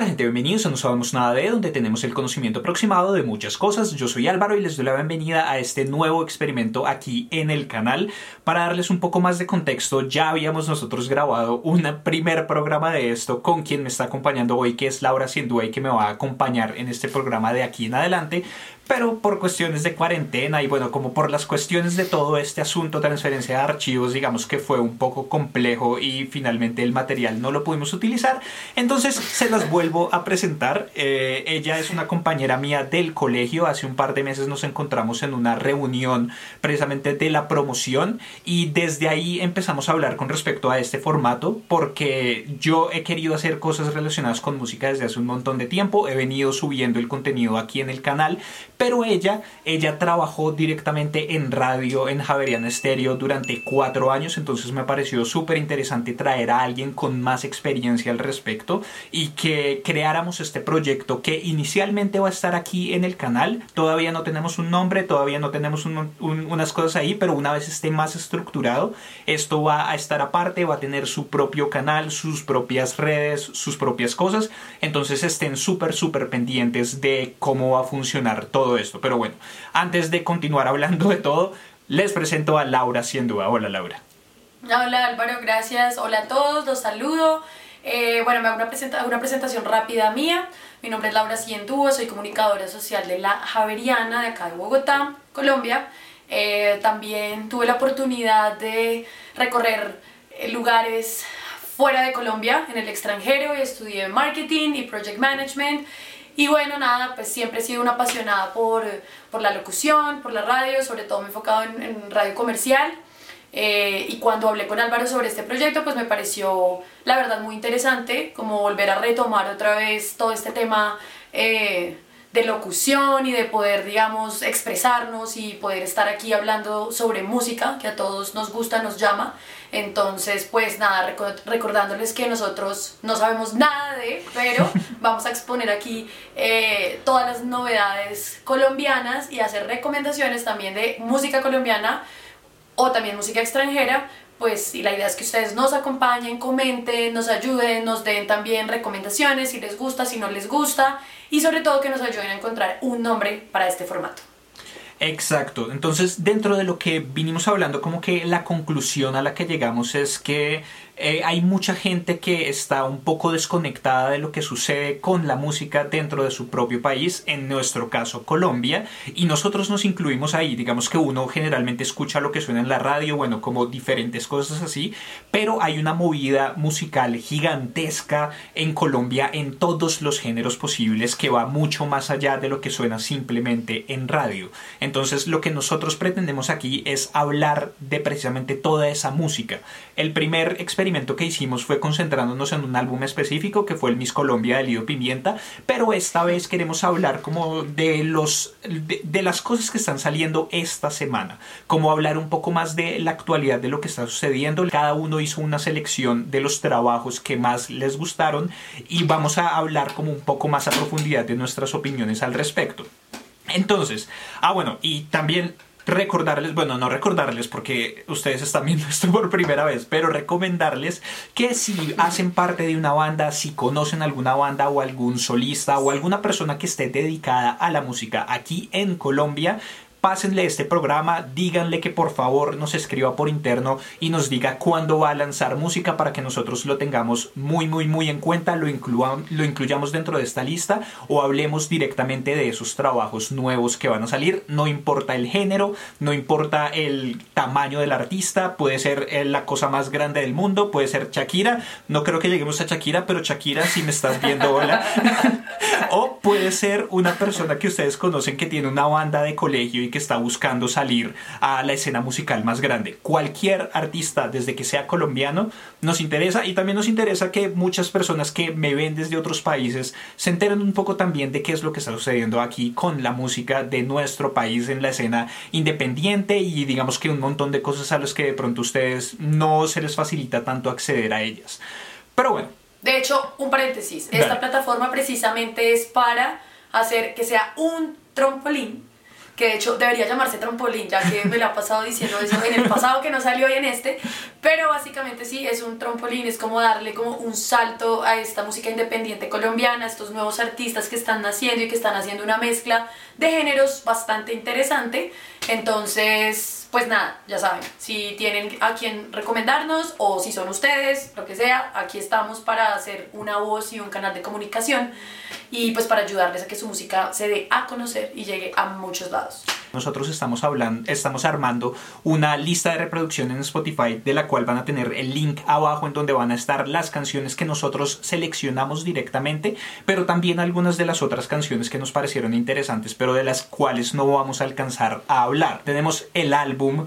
Hola gente, bienvenidos a No Sabemos Nada de, donde tenemos el conocimiento aproximado de muchas cosas. Yo soy Álvaro y les doy la bienvenida a este nuevo experimento aquí en el canal. Para darles un poco más de contexto, ya habíamos nosotros grabado un primer programa de esto con quien me está acompañando hoy, que es Laura Sindua y que me va a acompañar en este programa de aquí en adelante pero por cuestiones de cuarentena y bueno, como por las cuestiones de todo este asunto, transferencia de archivos, digamos que fue un poco complejo y finalmente el material no lo pudimos utilizar. Entonces se las vuelvo a presentar. Eh, ella es una compañera mía del colegio. Hace un par de meses nos encontramos en una reunión precisamente de la promoción y desde ahí empezamos a hablar con respecto a este formato porque yo he querido hacer cosas relacionadas con música desde hace un montón de tiempo. He venido subiendo el contenido aquí en el canal pero ella, ella trabajó directamente en radio en Javeriana Estéreo durante cuatro años, entonces me pareció súper interesante traer a alguien con más experiencia al respecto y que creáramos este proyecto que inicialmente va a estar aquí en el canal. Todavía no tenemos un nombre, todavía no tenemos unas cosas ahí, pero una vez esté más estructurado, esto va a estar aparte, va a tener su propio canal, sus propias redes, sus propias cosas. Entonces estén súper, súper pendientes de cómo va a funcionar todo esto. Pero bueno, antes de continuar hablando de todo, les presento a Laura Ciendúa. Hola Laura. Hola Álvaro, gracias. Hola a todos, los saludo. Eh, bueno, me hago una, una, presentación rápida mía. Mi nombre es Laura Ciendúa, soy comunicadora social de la Javeriana de acá de Bogotá, Colombia. Eh, también tuve la oportunidad de recorrer eh, lugares fuera de Colombia, en el extranjero, y estudié marketing y project management y bueno, nada, pues siempre he sido una apasionada por, por la locución, por la radio, sobre todo me he enfocado en, radio comercial. Eh, y cuando hablé con Álvaro sobre este proyecto, pues me pareció la verdad muy interesante, como volver a retomar otra vez todo este tema eh, de locución y de poder, digamos, expresarnos y poder estar aquí hablando sobre música, que a todos nos gusta, nos llama. Entonces, pues nada, recordándoles que nosotros no sabemos nada de, pero vamos a exponer aquí eh, todas las novedades colombianas y hacer recomendaciones también de música colombiana o también música extranjera pues y la idea es que ustedes nos acompañen, comenten, nos ayuden, nos den también recomendaciones si les gusta, si no les gusta y sobre todo que nos ayuden a encontrar un nombre para este formato. Exacto, entonces dentro de lo que vinimos hablando, como que la conclusión a la que llegamos es que eh, hay mucha gente que está un poco desconectada de lo que sucede con la música dentro de su propio país, en nuestro caso Colombia, y nosotros nos incluimos ahí, digamos que uno generalmente escucha lo que suena en la radio, bueno, como diferentes cosas así, pero hay una movida musical gigantesca en Colombia en todos los géneros posibles que va mucho más allá de lo que suena simplemente en radio. Entonces lo que nosotros pretendemos aquí es hablar de precisamente toda esa música. El primer experimento que hicimos fue concentrándonos en un álbum específico que fue el Miss Colombia de Lido Pimienta, pero esta vez queremos hablar como de los de, las cosas que están saliendo esta semana, como hablar un poco más de la actualidad de lo que está sucediendo. Cada uno hizo una selección de los trabajos que más les gustaron y vamos a hablar como un poco más a profundidad de nuestras opiniones al respecto. Entonces, ah bueno, y también recordarles, bueno, no recordarles porque ustedes están viendo esto por primera vez, pero recomendarles que si hacen parte de una banda, si conocen alguna banda o algún solista o alguna persona que esté dedicada a la música aquí en Colombia, pásenle este programa, díganle que por favor nos escriba por interno y nos diga cuándo va a lanzar música para que nosotros lo tengamos muy muy muy en cuenta, lo, lo incluyamos dentro de esta lista o hablemos directamente de esos trabajos nuevos que van a salir, no importa el género, no importa el tamaño del artista, puede ser eh, la cosa más grande del mundo, puede ser Shakira, no creo que lleguemos a Shakira, pero Shakira si me estás viendo, hola. o puede ser una persona que ustedes conocen que tiene una banda de colegio y que está buscando salir a la escena musical más grande. Cualquier artista, desde que sea colombiano, nos interesa y también nos interesa que muchas personas que me ven desde otros países se enteren un poco también de qué es lo que está sucediendo aquí con la música de nuestro país en la escena independiente y digamos que un montón de cosas a las que de pronto ustedes no se les facilita tanto acceder a ellas. Pero bueno. De hecho, un paréntesis, esta plataforma precisamente es para hacer que sea un trampolín que de hecho debería llamarse trampolín, ya que me lo ha pasado diciendo eso en el pasado que no salió hoy en este, Pero básicamente sí, es un trampolín, es como darle como un salto a esta música independiente colombiana, a estos nuevos artistas que están naciendo y que están haciendo una mezcla de géneros bastante interesante. Entonces, pues nada, ya saben, si tienen a quien recomendarnos o si son ustedes, lo que sea, aquí estamos para hacer una voz y un canal de comunicación y pues para ayudarles a que su música se dé a conocer y llegue a muchos lados. Nosotros estamos hablando, estamos armando una lista de reproducción en Spotify de la cual van a tener el link abajo en donde van a estar las canciones que nosotros seleccionamos directamente, pero también algunas de las otras canciones que nos parecieron interesantes, pero de las cuales no vamos a alcanzar a hablar. Tenemos el álbum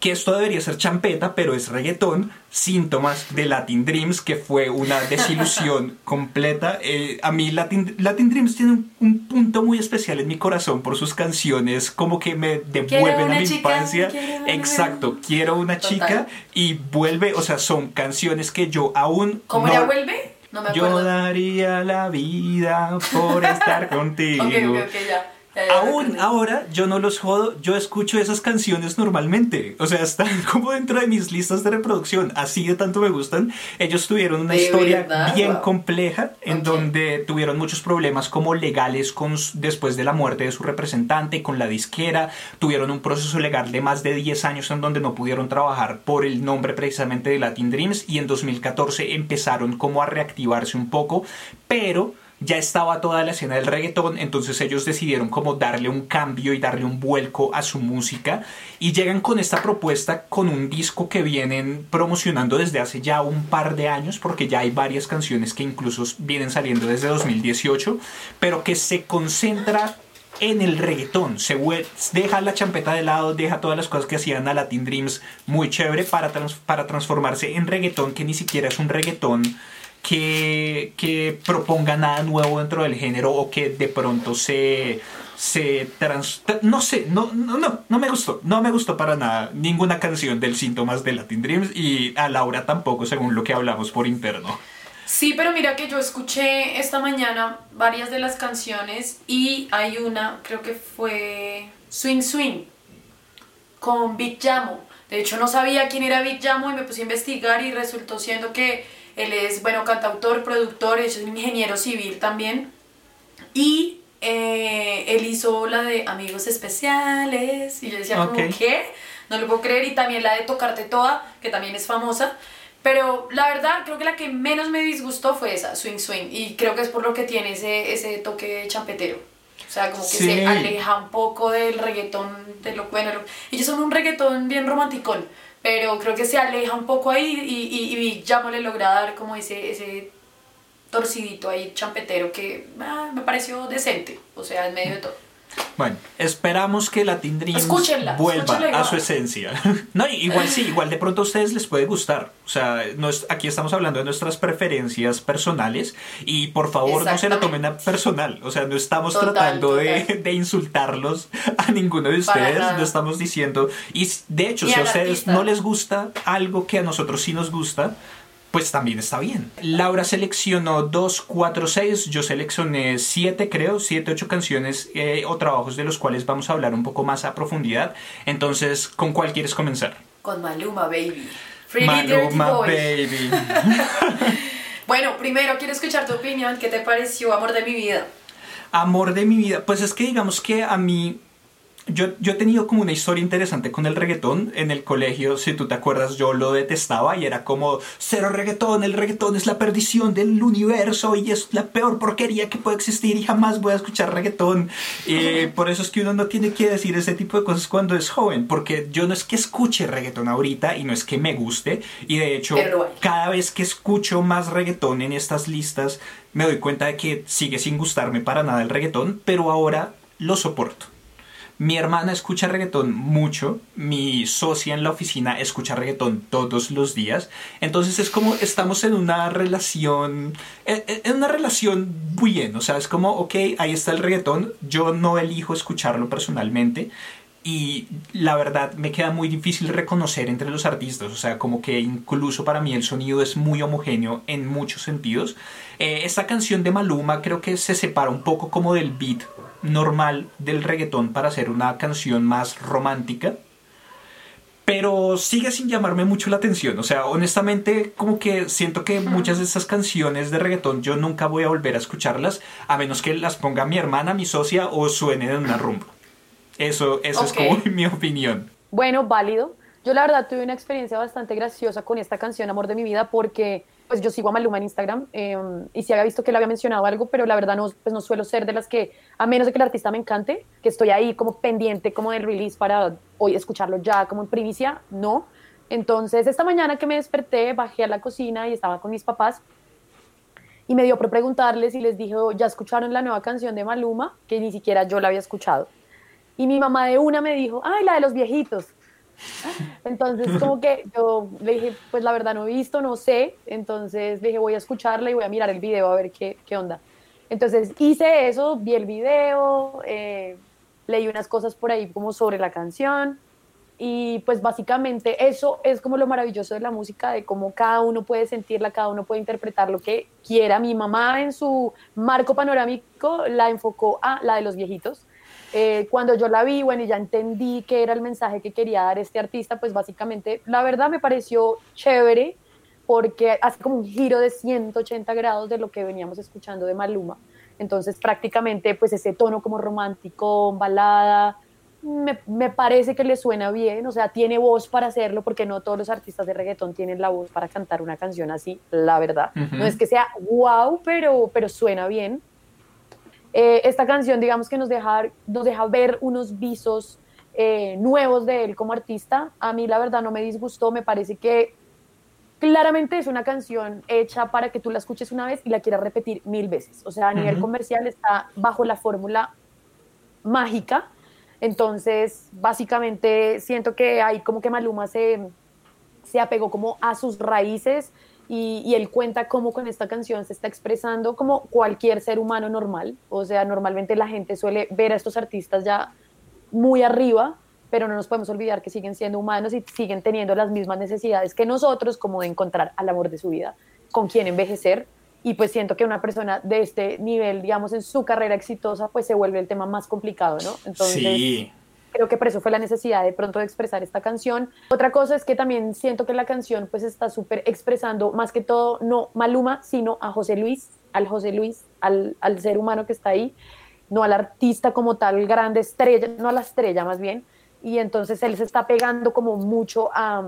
que esto debería ser champeta, pero es reggaetón, síntomas de Latin Dreams, que fue una desilusión completa. Eh, a mí Latin, Latin Dreams tiene un, punto muy especial en mi corazón por sus canciones, como que me devuelven a mi infancia. Exacto, quiero una chica y vuelve, o sea, son canciones que yo aún... ¿Cómo no, vuelve? No me acuerdo. Yo daría la vida por estar contigo. ok, ok, ok, ya. Aún ahora yo no los jodo, yo escucho esas canciones normalmente. O sea, están como dentro de mis listas de reproducción. Así de tanto me gustan. Ellos tuvieron una historia bien compleja en donde tuvieron muchos problemas como legales con, después de la muerte de su representante, con la disquera. Tuvieron un proceso legal de más de 10 años en donde no pudieron trabajar por el nombre precisamente de Latin Dreams. Y en 2014 empezaron como a reactivarse un poco. Pero ya estaba toda la escena del reggaetón, entonces ellos decidieron como darle un cambio y darle un vuelco a su música y llegan con esta propuesta con un disco que vienen promocionando desde hace ya un par de años porque ya hay varias canciones que incluso vienen saliendo desde 2018, pero que se concentra en el reggaetón. Se deja la champeta de lado, deja todas las cosas que hacían a Latin Dreams muy chévere para, para transformarse en reggaetón que ni siquiera es un reggaetón que, proponga nada nuevo dentro del género o que de pronto se, se trans, no sé, no, no, no, no me gustó, no me gustó para nada ninguna canción del Síntomas de Latin Dreams y a Laura tampoco, según lo que hablamos por interno. Sí, pero mira que yo escuché esta mañana varias de las canciones y hay una, creo que fue Swing Swing con Big Jamo. De hecho no sabía quién era Big Jamo y me puse a investigar y resultó siendo que él es, bueno, cantautor, productor, es un ingeniero civil también. Y eh, él hizo la de Amigos Especiales. Y yo decía, como, ¿qué? No lo puedo creer. Y también la de Tocarte Toda, que también es famosa. Pero la verdad, creo que la que menos me disgustó fue esa, Swing Swing. Y creo que es por lo que tiene ese, ese toque champetero. O sea, como que se aleja un poco del reggaetón, de lo bueno. Ellos son un reggaetón bien romanticón pero creo que se aleja un poco ahí y, ya no le logra dar como ese, ese torcidito ahí champetero que ah, me pareció decente, o sea, en medio de todo. Bueno, esperamos que Latin Dreams vuelva a su esencia. no, igual sí, igual de pronto a ustedes les puede gustar. O sea, aquí estamos hablando de nuestras preferencias personales y por favor no se la tomen a personal. O sea, no estamos tratando De, de, insultarlos a ninguno de ustedes. No estamos diciendo. Y de hecho, si a ustedes no les gusta algo que a nosotros sí nos gusta, pues también está bien. Laura seleccionó 2, 4, 6, yo seleccioné 7 creo, 7, 8 canciones eh, o trabajos de los cuales vamos a hablar un poco más a profundidad. Entonces, ¿con cuál quieres comenzar? Con Maluma Baby. Maluma Baby. bueno, primero quiero escuchar tu opinión. ¿Qué te pareció Amor de mi vida? Amor de mi vida, pues es que digamos que a mí yo, yo he tenido como una historia interesante con el reggaetón. En el colegio, si tú te acuerdas, yo lo detestaba y era como, cero reggaetón, el reggaetón es la perdición del universo y es la peor porquería que puede existir y jamás voy a escuchar reggaetón. Eh, por eso es que uno no tiene que decir ese tipo de cosas cuando es joven, porque yo no es que escuche reggaetón ahorita y no es que me guste. Y de hecho, cada vez que escucho más reggaetón en estas listas, me doy cuenta de que sigue sin gustarme para nada el reggaetón, pero ahora lo soporto. Mi hermana escucha reggaetón mucho, mi socia en la oficina escucha reggaetón todos los días, entonces es como estamos en una relación, eh, eh, en una relación bien, o sea, es como, ok, ahí está el reggaetón, yo no elijo escucharlo personalmente, y la verdad me queda muy difícil reconocer entre los artistas, o sea, como que incluso para mí el sonido es muy homogéneo en muchos sentidos. Eh, esta canción de Maluma creo que se separa un poco como del beat normal del reggaetón para hacer una canción más romántica. pero sigue sin llamarme mucho la atención. O sea, honestamente, como que siento que muchas de estas canciones de reggaetón yo nunca voy a volver a escucharlas, a menos que las ponga mi hermana, mi socia o suene en una rumba. Eso, eso es como mi opinión. Bueno, válido. Yo la verdad tuve una experiencia bastante graciosa con esta canción Amor de mi vida porque pues yo sigo a Maluma en Instagram em, y sí había visto que le había mencionado algo, pero la verdad no, pues no suelo ser de las que, a menos de que el artista me encante, que estoy ahí como pendiente como del release para hoy escucharlo ya como en primicia, no. Entonces esta mañana que me desperté, bajé a la cocina y estaba con mis papás y me dio por preguntarles y les dije, ¿ya escucharon la nueva canción de Maluma? Que ni siquiera yo la había escuchado. Y mi mamá de una me dijo, ay, la de los viejitos. Entonces, como que yo le dije, pues la verdad no he visto, no sé. Entonces le dije, voy a escucharla y voy a mirar el video a ver qué, qué onda. Entonces hice eso, vi el video, eh, leí unas cosas por ahí como sobre la canción. Y pues básicamente eso es como lo maravilloso de la música, de cómo cada uno puede sentirla, cada uno puede interpretar lo que quiera. Mi mamá en su marco panorámico la enfocó a la de los viejitos eh, cuando yo la vi, bueno, y ya entendí qué era el mensaje que quería dar este artista, pues básicamente, la verdad me pareció chévere porque hace como un giro de 180 grados de lo que veníamos escuchando de Maluma. Entonces, prácticamente, pues ese tono como romántico, balada, me, me, parece que le suena bien, o sea, tiene voz para hacerlo, porque no todos los artistas de reggaetón tienen la voz para cantar una canción así, la verdad. No es que sea wow, pero, pero suena bien. Eh, esta canción, digamos que nos deja, nos deja ver unos visos eh, nuevos de él como artista. A mí la verdad no me disgustó, me parece que claramente es una canción hecha para que tú la escuches una vez y la quieras repetir mil veces. O sea, a nivel comercial está bajo la fórmula mágica. Entonces, básicamente siento que ahí como que Maluma se, se apegó como a sus raíces y, él cuenta cómo con esta canción se está expresando como cualquier ser humano normal. O sea, normalmente la gente suele ver a estos artistas ya muy arriba, pero no nos podemos olvidar que siguen siendo humanos y siguen teniendo las mismas necesidades que nosotros, como de encontrar al amor de su vida, con quien envejecer. Y pues siento que una persona de este nivel, digamos, en su carrera exitosa, pues se vuelve el tema más complicado, ¿no? Entonces, sí creo que por eso fue la necesidad de pronto de expresar esta canción. Otra cosa es que también siento que la canción pues está súper expresando más que todo no Maluma, sino a José Luis, al José Luis, al, al, ser humano que está ahí, no al artista como tal, grande estrella, no a la estrella más bien. Y entonces él se está pegando como mucho a,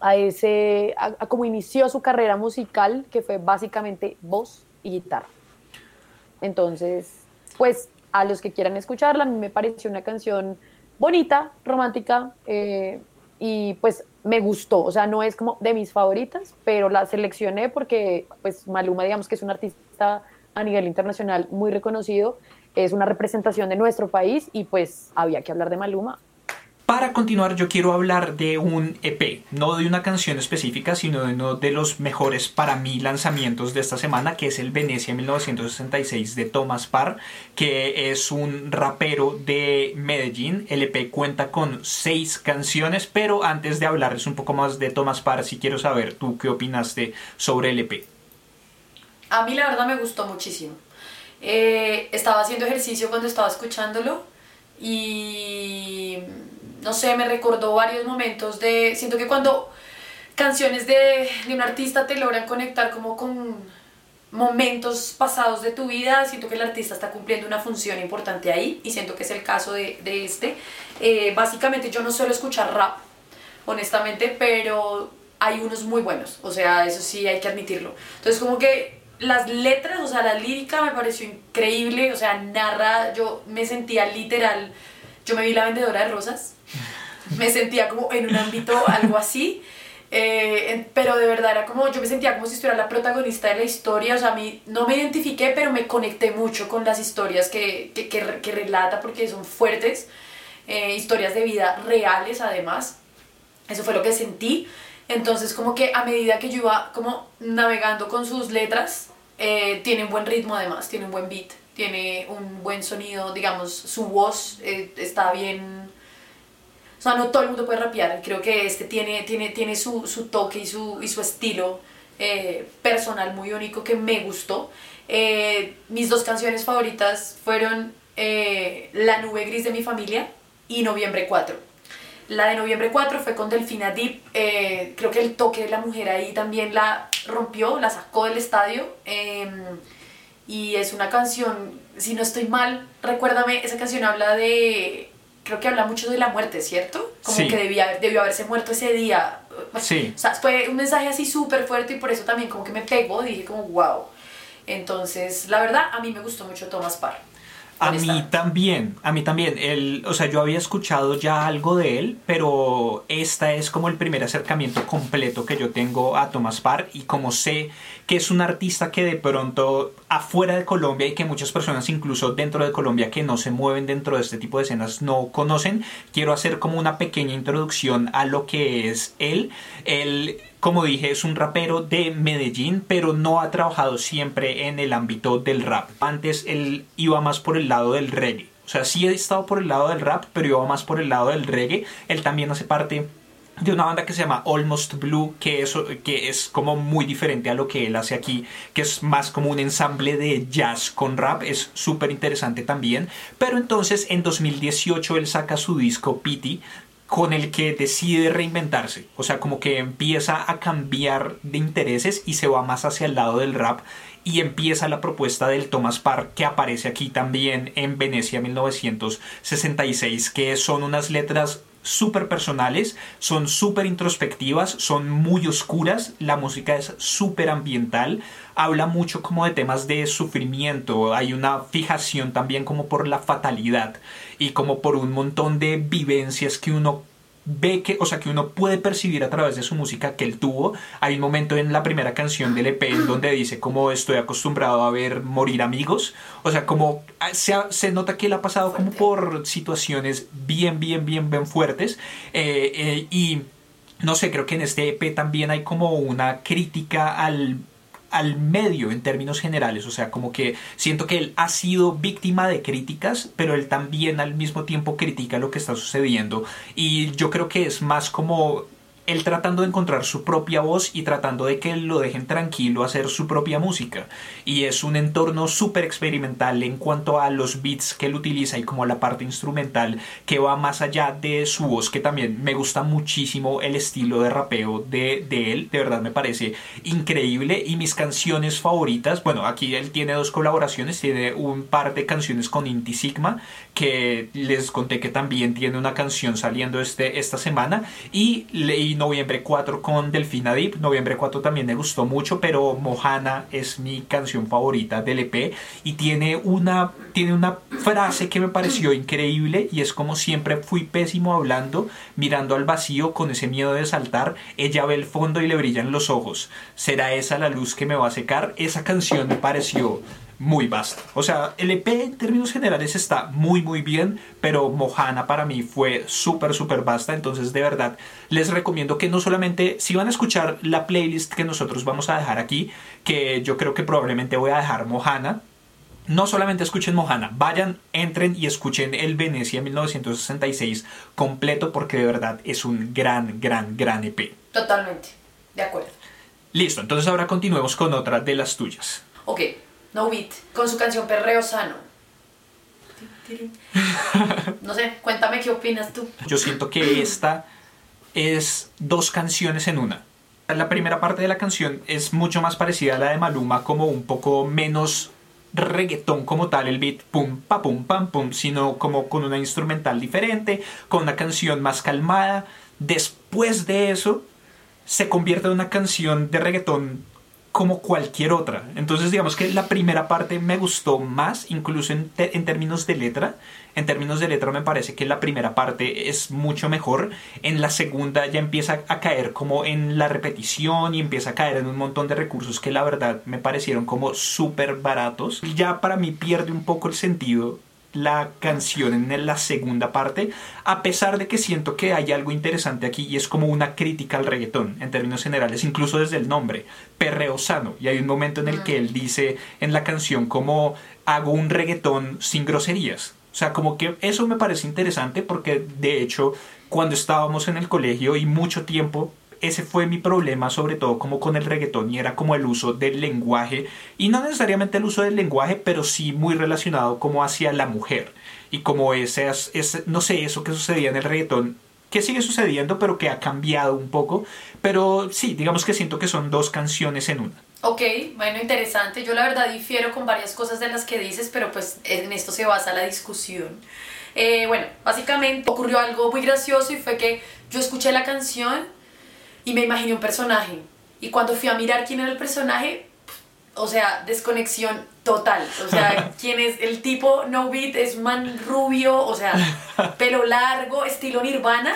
a ese, a, a como inició su carrera musical, que fue básicamente voz y guitarra. Entonces, pues a los que quieran escucharla. A mí me pareció una canción bonita, romántica eh, y pues me gustó. O sea, no es como de mis favoritas, pero la seleccioné porque pues Maluma, digamos que es un artista a nivel internacional muy reconocido, es una representación de nuestro país y pues había que hablar de Maluma. Para continuar, yo quiero hablar de un EP, no de una canción específica, sino de uno de los mejores para mí lanzamientos de esta semana, que es el Venecia 1966 de Thomas Parr, que es un rapero de Medellín. El EP cuenta con seis canciones, pero antes de hablarles un poco más de Thomas Parr, si quiero saber tú qué opinaste sobre el EP. A mí la verdad me gustó muchísimo. Eh, estaba haciendo ejercicio cuando estaba escuchándolo y no sé, me recordó varios momentos de, siento que cuando canciones de, de, un artista te logran conectar como con momentos pasados de tu vida, siento que el artista está cumpliendo una función importante ahí y siento que es el caso de, de este. Eh, básicamente yo no suelo escuchar rap, honestamente, pero hay unos muy buenos, o sea, eso sí hay que admitirlo. Entonces como que las letras, o sea, la lírica me pareció increíble, o sea, narra, yo me sentía literal, yo me vi la vendedora de rosas me sentía como en un ámbito algo así. Eh, pero de verdad era como, yo me sentía como si estuviera la protagonista de la historia, o sea, a mí no me identifiqué, pero me conecté mucho con las historias que, que, que, relata porque son fuertes, eh, historias de vida reales además, eso fue lo que sentí, entonces como que a medida que yo iba como navegando con sus letras, eh, tiene un buen ritmo además, tiene un buen beat, tiene un buen sonido, digamos, su voz está bien o sea, no todo el mundo puede rapear. Creo que este tiene, tiene, tiene su, su toque y su, y su estilo eh, personal muy único que me gustó. Eh, mis dos canciones favoritas fueron eh, La nube gris de mi familia y Noviembre 4. La de noviembre 4 fue con Delfina Deep. Eh, creo que el toque de la mujer ahí también la rompió, la sacó del estadio. Em, y es una canción, si no estoy mal, recuérdame, esa canción habla de. Creo que habla mucho de la muerte, ¿cierto? Como Sí. que debía, debió haberse muerto ese día. Sí. O sea, fue un mensaje así súper fuerte y por eso también como que me pegó. Dije, como, wow. Entonces, la verdad, a mí me gustó mucho Thomas Parr. A mí también, a mí también. El, o sea, yo había escuchado ya algo de él, pero esta es como el primer acercamiento completo que yo tengo a Thomas Parr y como sé que es un artista que de pronto afuera de Colombia y que muchas personas incluso dentro de Colombia que no se mueven dentro de este tipo de escenas no conocen, quiero hacer como una pequeña introducción a lo que es él. Él como dije, es un rapero de Medellín, pero no ha trabajado siempre en el ámbito del rap. Antes él iba más por el lado del reggae. O sea, sí ha estado por el lado del rap, pero iba más por el lado del reggae. Él también hace parte de una banda que se llama Almost Blue, que es, que es como muy diferente a lo que él hace aquí, que es más como un ensamble de jazz con rap, es súper interesante también. Pero entonces en 2018 él saca su disco Pity, con el que decide reinventarse. O sea, como que empieza a cambiar de intereses y se va más hacia el lado del rap. Y empieza la propuesta del Thomas Parr que aparece aquí también en Venecia 1966, que son unas letras súper personales, son súper introspectivas, son muy oscuras, la música es súper ambiental, habla mucho como de temas de sufrimiento, hay una fijación también como por la fatalidad y como por un montón de vivencias que uno ve que, o sea, que uno puede percibir a través de su música que él tuvo. Hay un momento en la primera canción del EP en donde dice como estoy acostumbrado a ver morir amigos. O sea, como se, ha- se nota que él ha pasado como por situaciones bien, bien, bien, bien fuertes. Eh, eh, y no sé, creo que en este EP también hay como una crítica al al medio en términos generales, o sea, como que siento que él ha sido víctima de críticas, pero él también al mismo tiempo critica lo que está sucediendo. Y yo creo que es más como él tratando de encontrar su propia voz y tratando de que lo dejen tranquilo hacer su propia música. Y es un entorno súper experimental en cuanto a los beats que él utiliza y como la parte instrumental que va más allá de su voz que también me gusta muchísimo el estilo de rapeo de, de él. De verdad me parece increíble. Y mis canciones favoritas bueno aquí él tiene dos colaboraciones tiene un par de canciones con Inti Sigma que les conté que también tiene una canción saliendo este, esta semana. Y Noviembre 4 con Delfina Deep. Noviembre 4 también me gustó mucho, pero Mohana es mi canción favorita del EP y tiene una, tiene una frase que me pareció increíble y es como siempre fui pésimo hablando, mirando al vacío con ese miedo de saltar, ella ve el fondo y le brillan los ojos. ¿Será esa la luz que me va a secar? Esa canción me pareció muy vasta. O sea, el EP en términos generales está muy muy bien, pero Mohana para mí fue súper súper vasta, entonces de verdad les recomiendo que no solamente si van a escuchar la playlist que nosotros vamos a dejar aquí, que yo creo que probablemente voy a dejar Mohana, no solamente escuchen Mohana, vayan, entren y escuchen el Venecia 1966 completo porque de verdad es un gran, gran, gran EP. Totalmente, de acuerdo. Listo, entonces ahora continuemos con otra de las tuyas. Ok, No Beat, con su canción Perreo Sano. No sé, cuéntame qué opinas tú. Yo siento que esta es dos canciones en una. La primera parte de la canción es mucho más parecida a la de Maluma, como un poco menos reggaetón como tal, el beat pum, pa, pum, pam, pum, sino como con una instrumental diferente, con una canción más calmada. Después de eso, se convierte en una canción de reggaetón como cualquier otra. Entonces digamos que la primera parte me gustó más, incluso en, en términos de letra. En términos de letra me parece que la primera parte es mucho mejor. En la segunda ya empieza a caer como en la repetición y empieza a caer en un montón de recursos que la verdad me parecieron como súper baratos. Ya para mí pierde un poco el sentido la canción en la segunda parte, a pesar de que siento que hay algo interesante aquí y es como una crítica al reggaetón en términos generales, incluso desde el nombre, perreo sano. Y hay un momento en el que él dice en la canción como hago un reggaetón sin groserías. O sea, como que eso me parece interesante porque de hecho cuando estábamos en el colegio y mucho tiempo ese fue mi problema, sobre todo como con el reggaetón, y era como el uso del lenguaje, y no necesariamente el uso del lenguaje, pero sí muy relacionado como hacia la mujer, y como ese, ese no sé, eso que sucedía en el reggaetón que sigue sucediendo, pero que ha cambiado un poco. Pero sí, digamos que siento que son dos canciones en una. Ok, bueno, interesante. Yo la verdad difiero con varias cosas de las que dices, pero pues en esto se basa la discusión. Eh, bueno, básicamente ocurrió algo muy gracioso y fue que yo escuché la canción y me imaginé un personaje. Y cuando fui a mirar quién era el personaje, o sea, desconexión total. O sea, quién es el tipo No Beat, es man rubio, o sea, pelo largo, estilo Nirvana,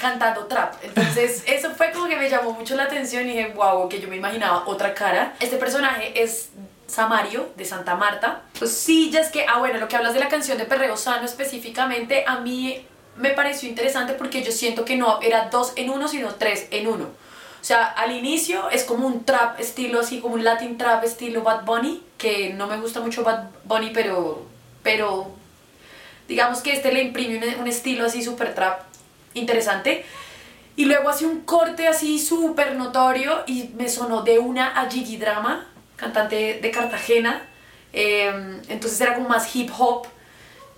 cantando trap. Entonces, eso fue como que me llamó mucho la atención y dije, wow, que yo me imaginaba otra cara. Este personaje es Samario de Santa Marta. Pues sí, ya es que, ah, bueno, lo que hablas de la canción de Perreo Sano específicamente, a mí me pareció interesante porque yo siento que no era dos en uno, sino tres en uno. O sea, al inicio es como un trap estilo así, como un Latin trap estilo Bad Bunny, que no me gusta mucho Bad Bunny, pero, pero digamos que este le imprime un, estilo así super trap interesante. Y luego hace un corte así súper notorio y me sonó de una a Gigi Drama, cantante de Cartagena. Eh, entonces era como más hip hop,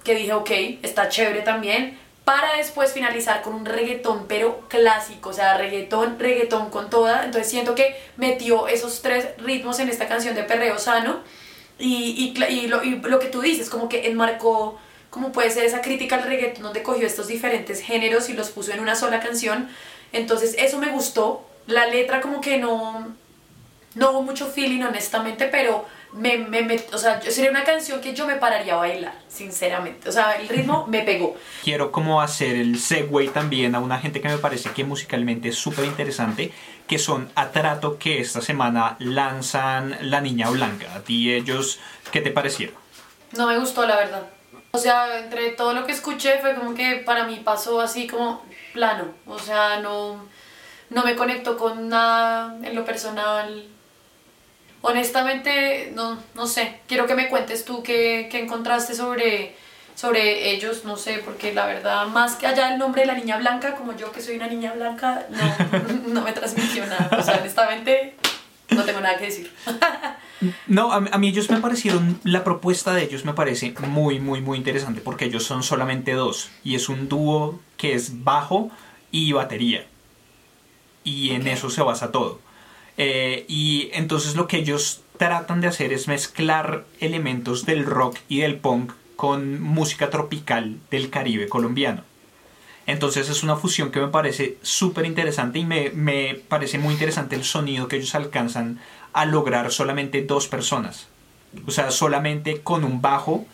que dije, ok, está chévere también. Para después finalizar con un reggaetón, pero clásico, o sea, reggaetón, reggaetón con toda. Entonces siento que metió esos tres ritmos en esta canción de Perreo Sano. Y, lo, lo que tú dices, como que enmarcó como puede ser esa crítica al reggaetón donde cogió estos diferentes géneros y los puso en una sola canción. Entonces eso me gustó. La letra como que no, no hubo mucho feeling honestamente, pero me, me, me, o sea, sería una canción que yo me pararía a bailar, sinceramente. O sea, el ritmo me pegó. Quiero como hacer el segue también a una gente que me parece que musicalmente es súper interesante, que son Atrato, que esta semana lanzan La Niña Blanca. ¿A ti ellos qué te parecieron? No me gustó, la verdad. O sea, entre todo lo que escuché fue como que para mí pasó así como plano. O sea, no, no me conectó con nada en lo personal. Honestamente, no, no sé. Quiero que me cuentes tú qué, qué encontraste sobre, sobre ellos, no sé, porque la verdad, más que allá el nombre de la niña blanca, como yo que soy una niña blanca, no, no me transmitió nada. O sea, honestamente, no tengo nada que decir. No, a, a, mí ellos me parecieron, la propuesta de ellos me parece muy, muy, muy interesante porque ellos son solamente dos y es un dúo que es bajo y batería. Y en okay. eso se basa todo. Eh, y entonces lo que ellos tratan de hacer es mezclar elementos del rock y del punk con música tropical del Caribe colombiano. Entonces es una fusión que me parece súper interesante y me, me, parece muy interesante el sonido que ellos alcanzan a lograr solamente dos personas. O sea, solamente con un bajo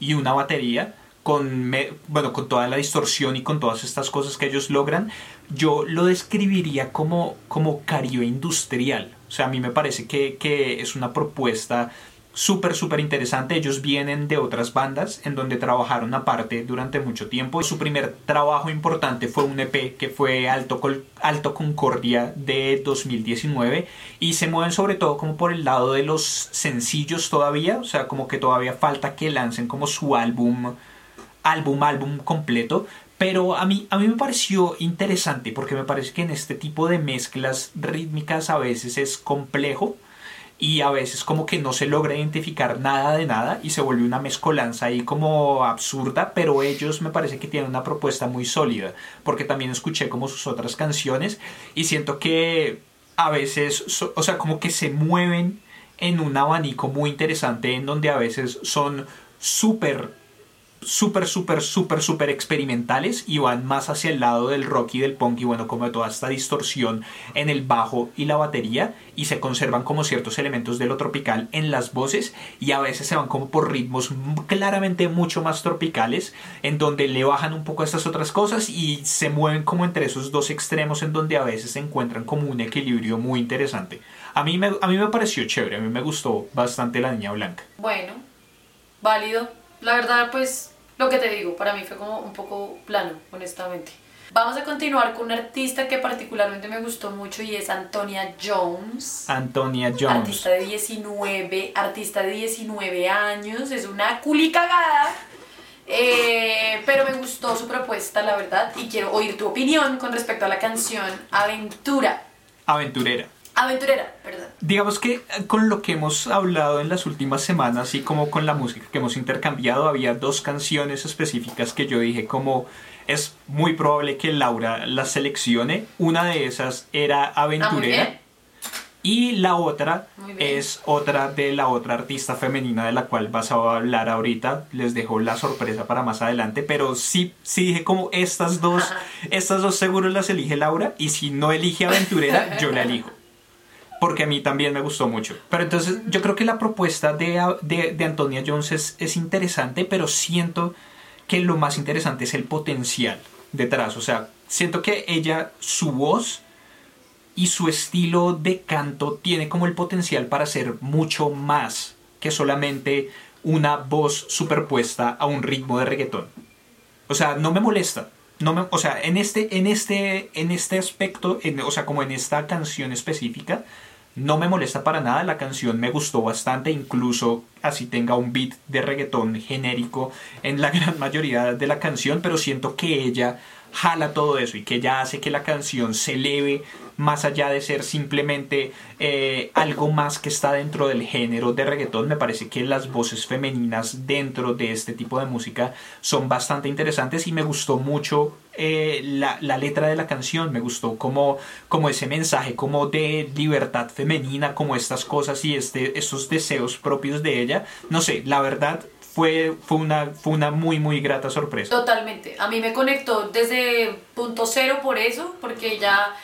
y una batería, con, bueno, con toda la distorsión y con todas estas cosas que ellos logran, yo lo describiría como, como Caribe industrial. O sea, a mí me parece que, que es una propuesta súper, súper interesante. Ellos vienen de otras bandas en donde trabajaron aparte durante mucho tiempo. Su primer trabajo importante fue un EP que fue Alto, Col Alto Concordia de 2019 y se mueven sobre todo como por el lado de los sencillos todavía, o sea, como que todavía falta que lancen como su álbum, álbum, álbum completo. Pero a mí, a mí me pareció interesante porque me parece que en este tipo de mezclas rítmicas a veces es complejo y a veces como que no se logra identificar nada de nada y se vuelve una mezcolanza ahí como absurda, pero ellos me parece que tienen una propuesta muy sólida, porque también escuché como sus otras canciones y siento que a veces, o sea, como que se mueven en un abanico muy interesante en donde a veces son súper súper, súper, súper, súper experimentales y van más hacia el lado del rock y del punk y bueno, como toda esta distorsión en el bajo y la batería y se conservan como ciertos elementos de lo tropical en las voces y a veces se van como por ritmos claramente mucho más tropicales en donde le bajan un poco estas otras cosas y se mueven como entre esos dos extremos en donde a veces se encuentran como un equilibrio muy interesante. A mí me, a mí me pareció chévere, a mí me gustó bastante la niña blanca. Bueno, válido la verdad, pues, lo que te digo, para mí fue como un poco plano, honestamente. Vamos a continuar con una artista que particularmente me gustó mucho y es Antonia Jones. Antonia Jones. Artista de 19, artista de 19 años, es una culicagada. Eh, pero me gustó su propuesta, la verdad, y quiero oír tu opinión con respecto a la canción Aventura. Aventurera. Aventurera, perdón. Digamos que eh, con lo que hemos hablado en las últimas semanas y como con la música que hemos intercambiado, había dos canciones específicas que yo dije como es muy probable que Laura las seleccione. Una de esas era Aventurera. Ah, y la otra es otra de la otra artista femenina de la cual vas a hablar ahorita. Les dejo la sorpresa para más adelante. Pero sí, sí dije como estas dos, estas dos seguro las elige Laura. Y si no elige Aventurera, yo la elijo. Porque a mí también me gustó mucho. Pero entonces yo creo que la propuesta de, de, Antonia Jones es, es interesante, pero siento que lo más interesante es el potencial detrás. O sea, siento que ella, su voz y su estilo de canto tiene como el potencial para ser mucho más que solamente una voz superpuesta a un ritmo de reggaetón. O sea, no me molesta. No me, o sea, en este, en este, en este aspecto, en- o sea, como en esta canción específica, no me molesta para nada. La canción me gustó bastante, incluso así tenga un beat de reggaetón genérico en la gran mayoría de la canción, pero siento que ella jala todo eso y que ella hace que la canción se eleve más allá de ser simplemente eh, algo más que está dentro del género de reggaetón. Me parece que las voces femeninas dentro de este tipo de música son bastante interesantes y me gustó mucho eh, la, la letra de la canción, me gustó como, como ese mensaje como de libertad femenina, como estas cosas y este, estos deseos propios de ella. No sé, la verdad fue, fue, una, fue una muy, muy grata sorpresa. Totalmente. A mí me conectó desde punto cero por eso, porque ella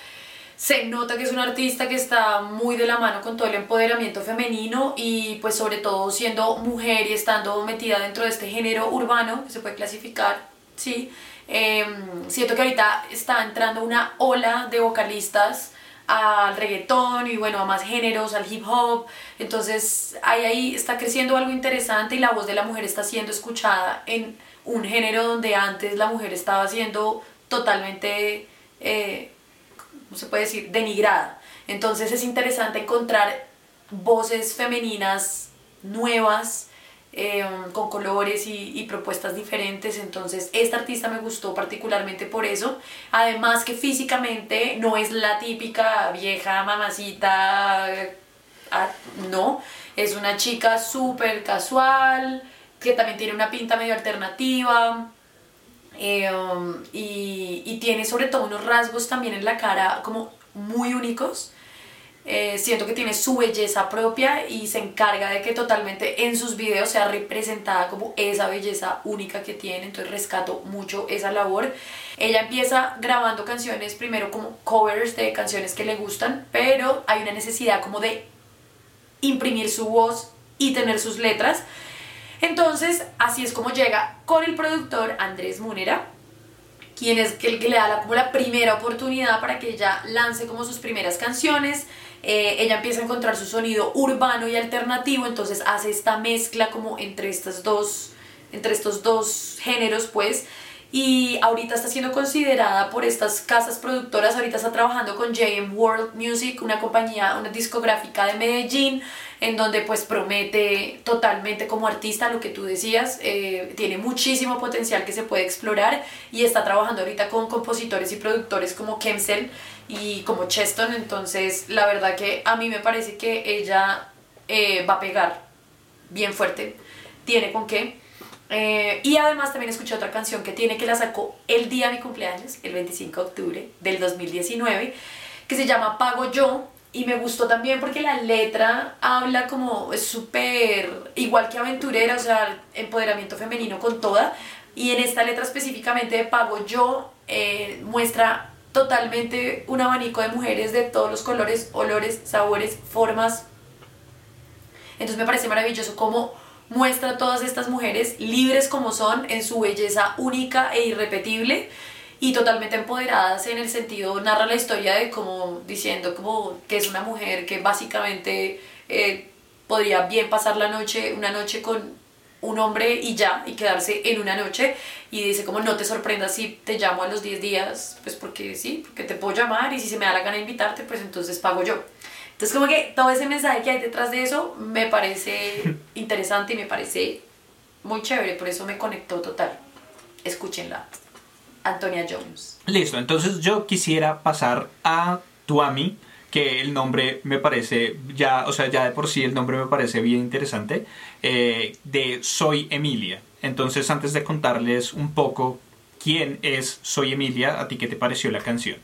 se nota que es una artista que está muy de la mano con todo el empoderamiento femenino y pues sobre todo siendo mujer y estando metida dentro de este género urbano, que se puede clasificar, sí. Eh, siento que ahorita está entrando una ola de vocalistas al reggaetón y bueno, a más géneros, al hip hop. Entonces ahí, ahí está creciendo algo interesante y la voz de la mujer está siendo escuchada en un género donde antes la mujer estaba siendo totalmente, eh, ¿cómo se puede decir?, denigrada. Entonces es interesante encontrar voces femeninas nuevas, eh, con colores y, propuestas diferentes. Entonces, esta artista me gustó particularmente por eso. Además que físicamente no es la típica vieja mamacita, ah, no, es una chica súper casual, que también tiene una pinta medio alternativa. um, y, y tiene sobre todo unos rasgos también en la cara como muy únicos. Eh, siento que tiene su belleza propia y se encarga de que totalmente en sus videos sea representada como esa belleza única que tiene, entonces rescato mucho esa labor. Ella empieza grabando canciones primero como covers de canciones que le gustan, pero hay una necesidad como de imprimir su voz y tener sus letras. Entonces, así es como llega con el productor Andrés Munera, quien es el que le da la, como la primera oportunidad para que ella lance como sus primeras canciones. Eh, ella empieza a encontrar su sonido urbano y alternativo, entonces hace esta mezcla como entre, estas dos, entre estos dos géneros, pues. Y ahorita está siendo considerada por estas casas productoras, ahorita está trabajando con JM World Music, una compañía, una discográfica de Medellín, en donde pues promete totalmente como artista lo que tú decías, eh, tiene muchísimo potencial que se puede explorar y está trabajando ahorita con compositores y productores como Kemsel y como Cheston, entonces la verdad que a mí me parece que ella eh, va a pegar bien fuerte, tiene con qué. Eh, y además también escuché otra canción que tiene que la sacó el día de mi cumpleaños, el 25 de octubre del 2019, que se llama Pago Yo. Y me gustó también porque la letra habla como súper igual que aventurera, o sea, empoderamiento femenino con toda. Y en esta letra específicamente de Pago Yo eh, muestra totalmente un abanico de mujeres de todos los colores, olores, sabores, formas. Entonces me parece maravilloso cómo muestra a todas estas mujeres libres como son en su belleza única e irrepetible y totalmente empoderadas en el sentido, narra la historia de como diciendo como que es una mujer que básicamente eh, podría bien pasar la noche, una noche con un hombre y ya, y quedarse en una noche y dice como no te sorprendas si te llamo a los 10 días, pues porque sí, porque te puedo llamar y si se me da la gana de invitarte, pues entonces pago yo. Entonces como que todo ese mensaje que hay detrás de eso me parece interesante y me parece muy chévere, por eso me conectó total. Escúchenla. Antonia Jones. Listo, entonces yo quisiera pasar a Tuami, que el nombre me parece ya, o sea, ya de por sí el nombre me parece bien interesante, eh, de Soy Emilia. Entonces, antes de contarles un poco quién es Soy Emilia, ¿a ti qué te pareció la canción?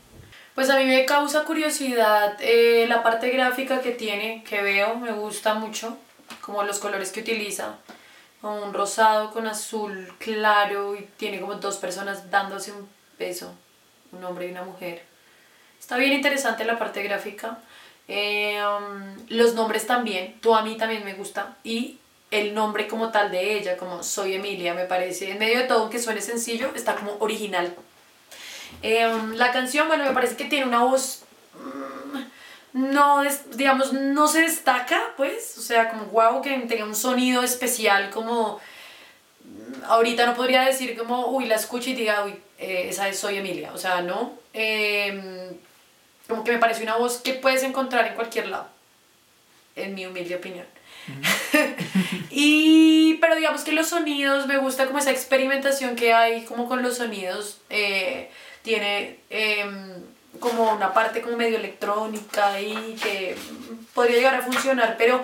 Pues a mí me causa curiosidad eh, la parte gráfica que tiene, que veo, me gusta mucho, como los colores que utiliza, un rosado con azul claro y tiene como dos personas dándose un beso, un hombre y una mujer. Está bien interesante la parte gráfica. Eh, um, los nombres también, tú a mí también me gusta y el nombre como tal de ella, como Soy Emilia, me parece, en medio de todo, que suene sencillo, está como original. Em, la canción, bueno, me parece que tiene una voz, mm, no, digamos, no se destaca, pues, o sea, como wow, que tenga un sonido especial, como, mm, ahorita no podría decir como, uy, la escucho y diga, uy, eh, esa es Soy Emilia, o sea, no, como que me parece una voz que puedes encontrar en cualquier lado, en mi humilde opinión. y pero digamos que los sonidos me gusta como esa experimentación que hay como con los sonidos eh, tiene em, como una parte como medio electrónica y que podría llegar a funcionar, pero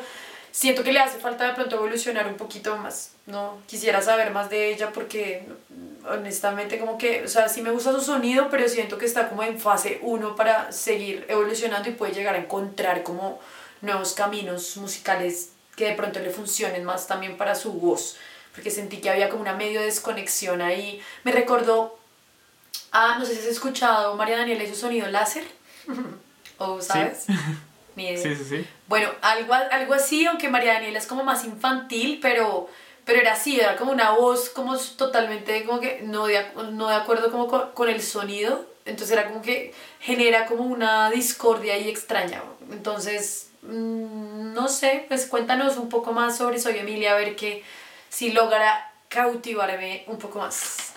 siento que le hace falta de pronto evolucionar un poquito más, ¿no? Quisiera saber más de ella porque honestamente como que, o sea, sí me gusta su sonido, pero siento que está como en fase 1 para seguir evolucionando y puede llegar a encontrar como nuevos caminos musicales que de pronto le funcionen más también para su voz, porque sentí que había como una medio desconexión ahí. Me recordó Ah, no sé si has escuchado María Daniela y su sonido láser. ¿O sabes? Sí. sí, sí, Bueno, algo, algo así, aunque María Daniela es como más infantil, pero, pero era así, era como una voz como totalmente como que no de, no de acuerdo como con, el sonido. Entonces era como que genera como una discordia ahí extraña. Entonces, mm, no sé, pues cuéntanos un poco más sobre Soy Emilia, a ver que si logra cautivarme un poco más.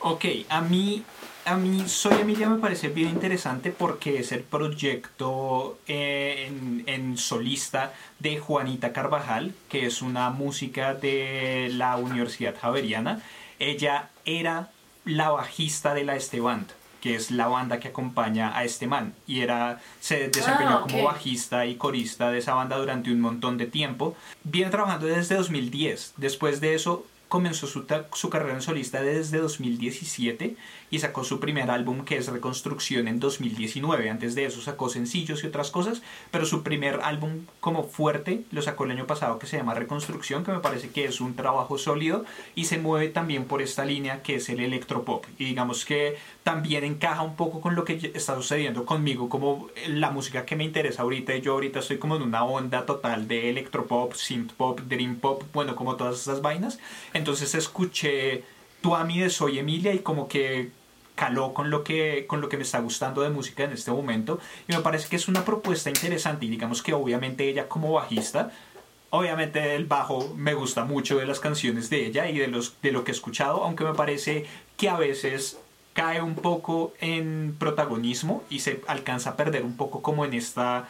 Ok, a mí a mí Soy Emilia me parece bien interesante porque es el proyecto eh, en, solista de Juanita Carvajal, que es una música de la Universidad Javeriana. Ella era la bajista de la Esteban, que es la banda que acompaña a este man. Y era, se desempeñó ah, como bajista y corista de esa banda durante un montón de tiempo. Viene trabajando desde 2010. Después de eso comenzó su, su, carrera en solista desde 2017 y sacó su primer álbum que es Reconstrucción en 2019. Antes de eso sacó sencillos y otras cosas, pero su primer álbum como fuerte lo sacó el año pasado que se llama Reconstrucción, que me parece que es un trabajo sólido y se mueve también por esta línea que es el electropop. Y digamos que también encaja un poco con lo que está sucediendo conmigo, como la música que me interesa ahorita. Yo ahorita estoy como en una onda total de electropop, synthpop, dream pop, bueno, como todas esas vainas. Entonces escuché Tu Ami de Soy Emilia y como que caló con lo que con lo que me está gustando de música en este momento y me parece que es una propuesta interesante y digamos que obviamente ella como bajista obviamente el bajo me gusta mucho de las canciones de ella y de los de lo que he escuchado aunque me parece que a veces cae un poco en protagonismo y se alcanza a perder un poco como en esta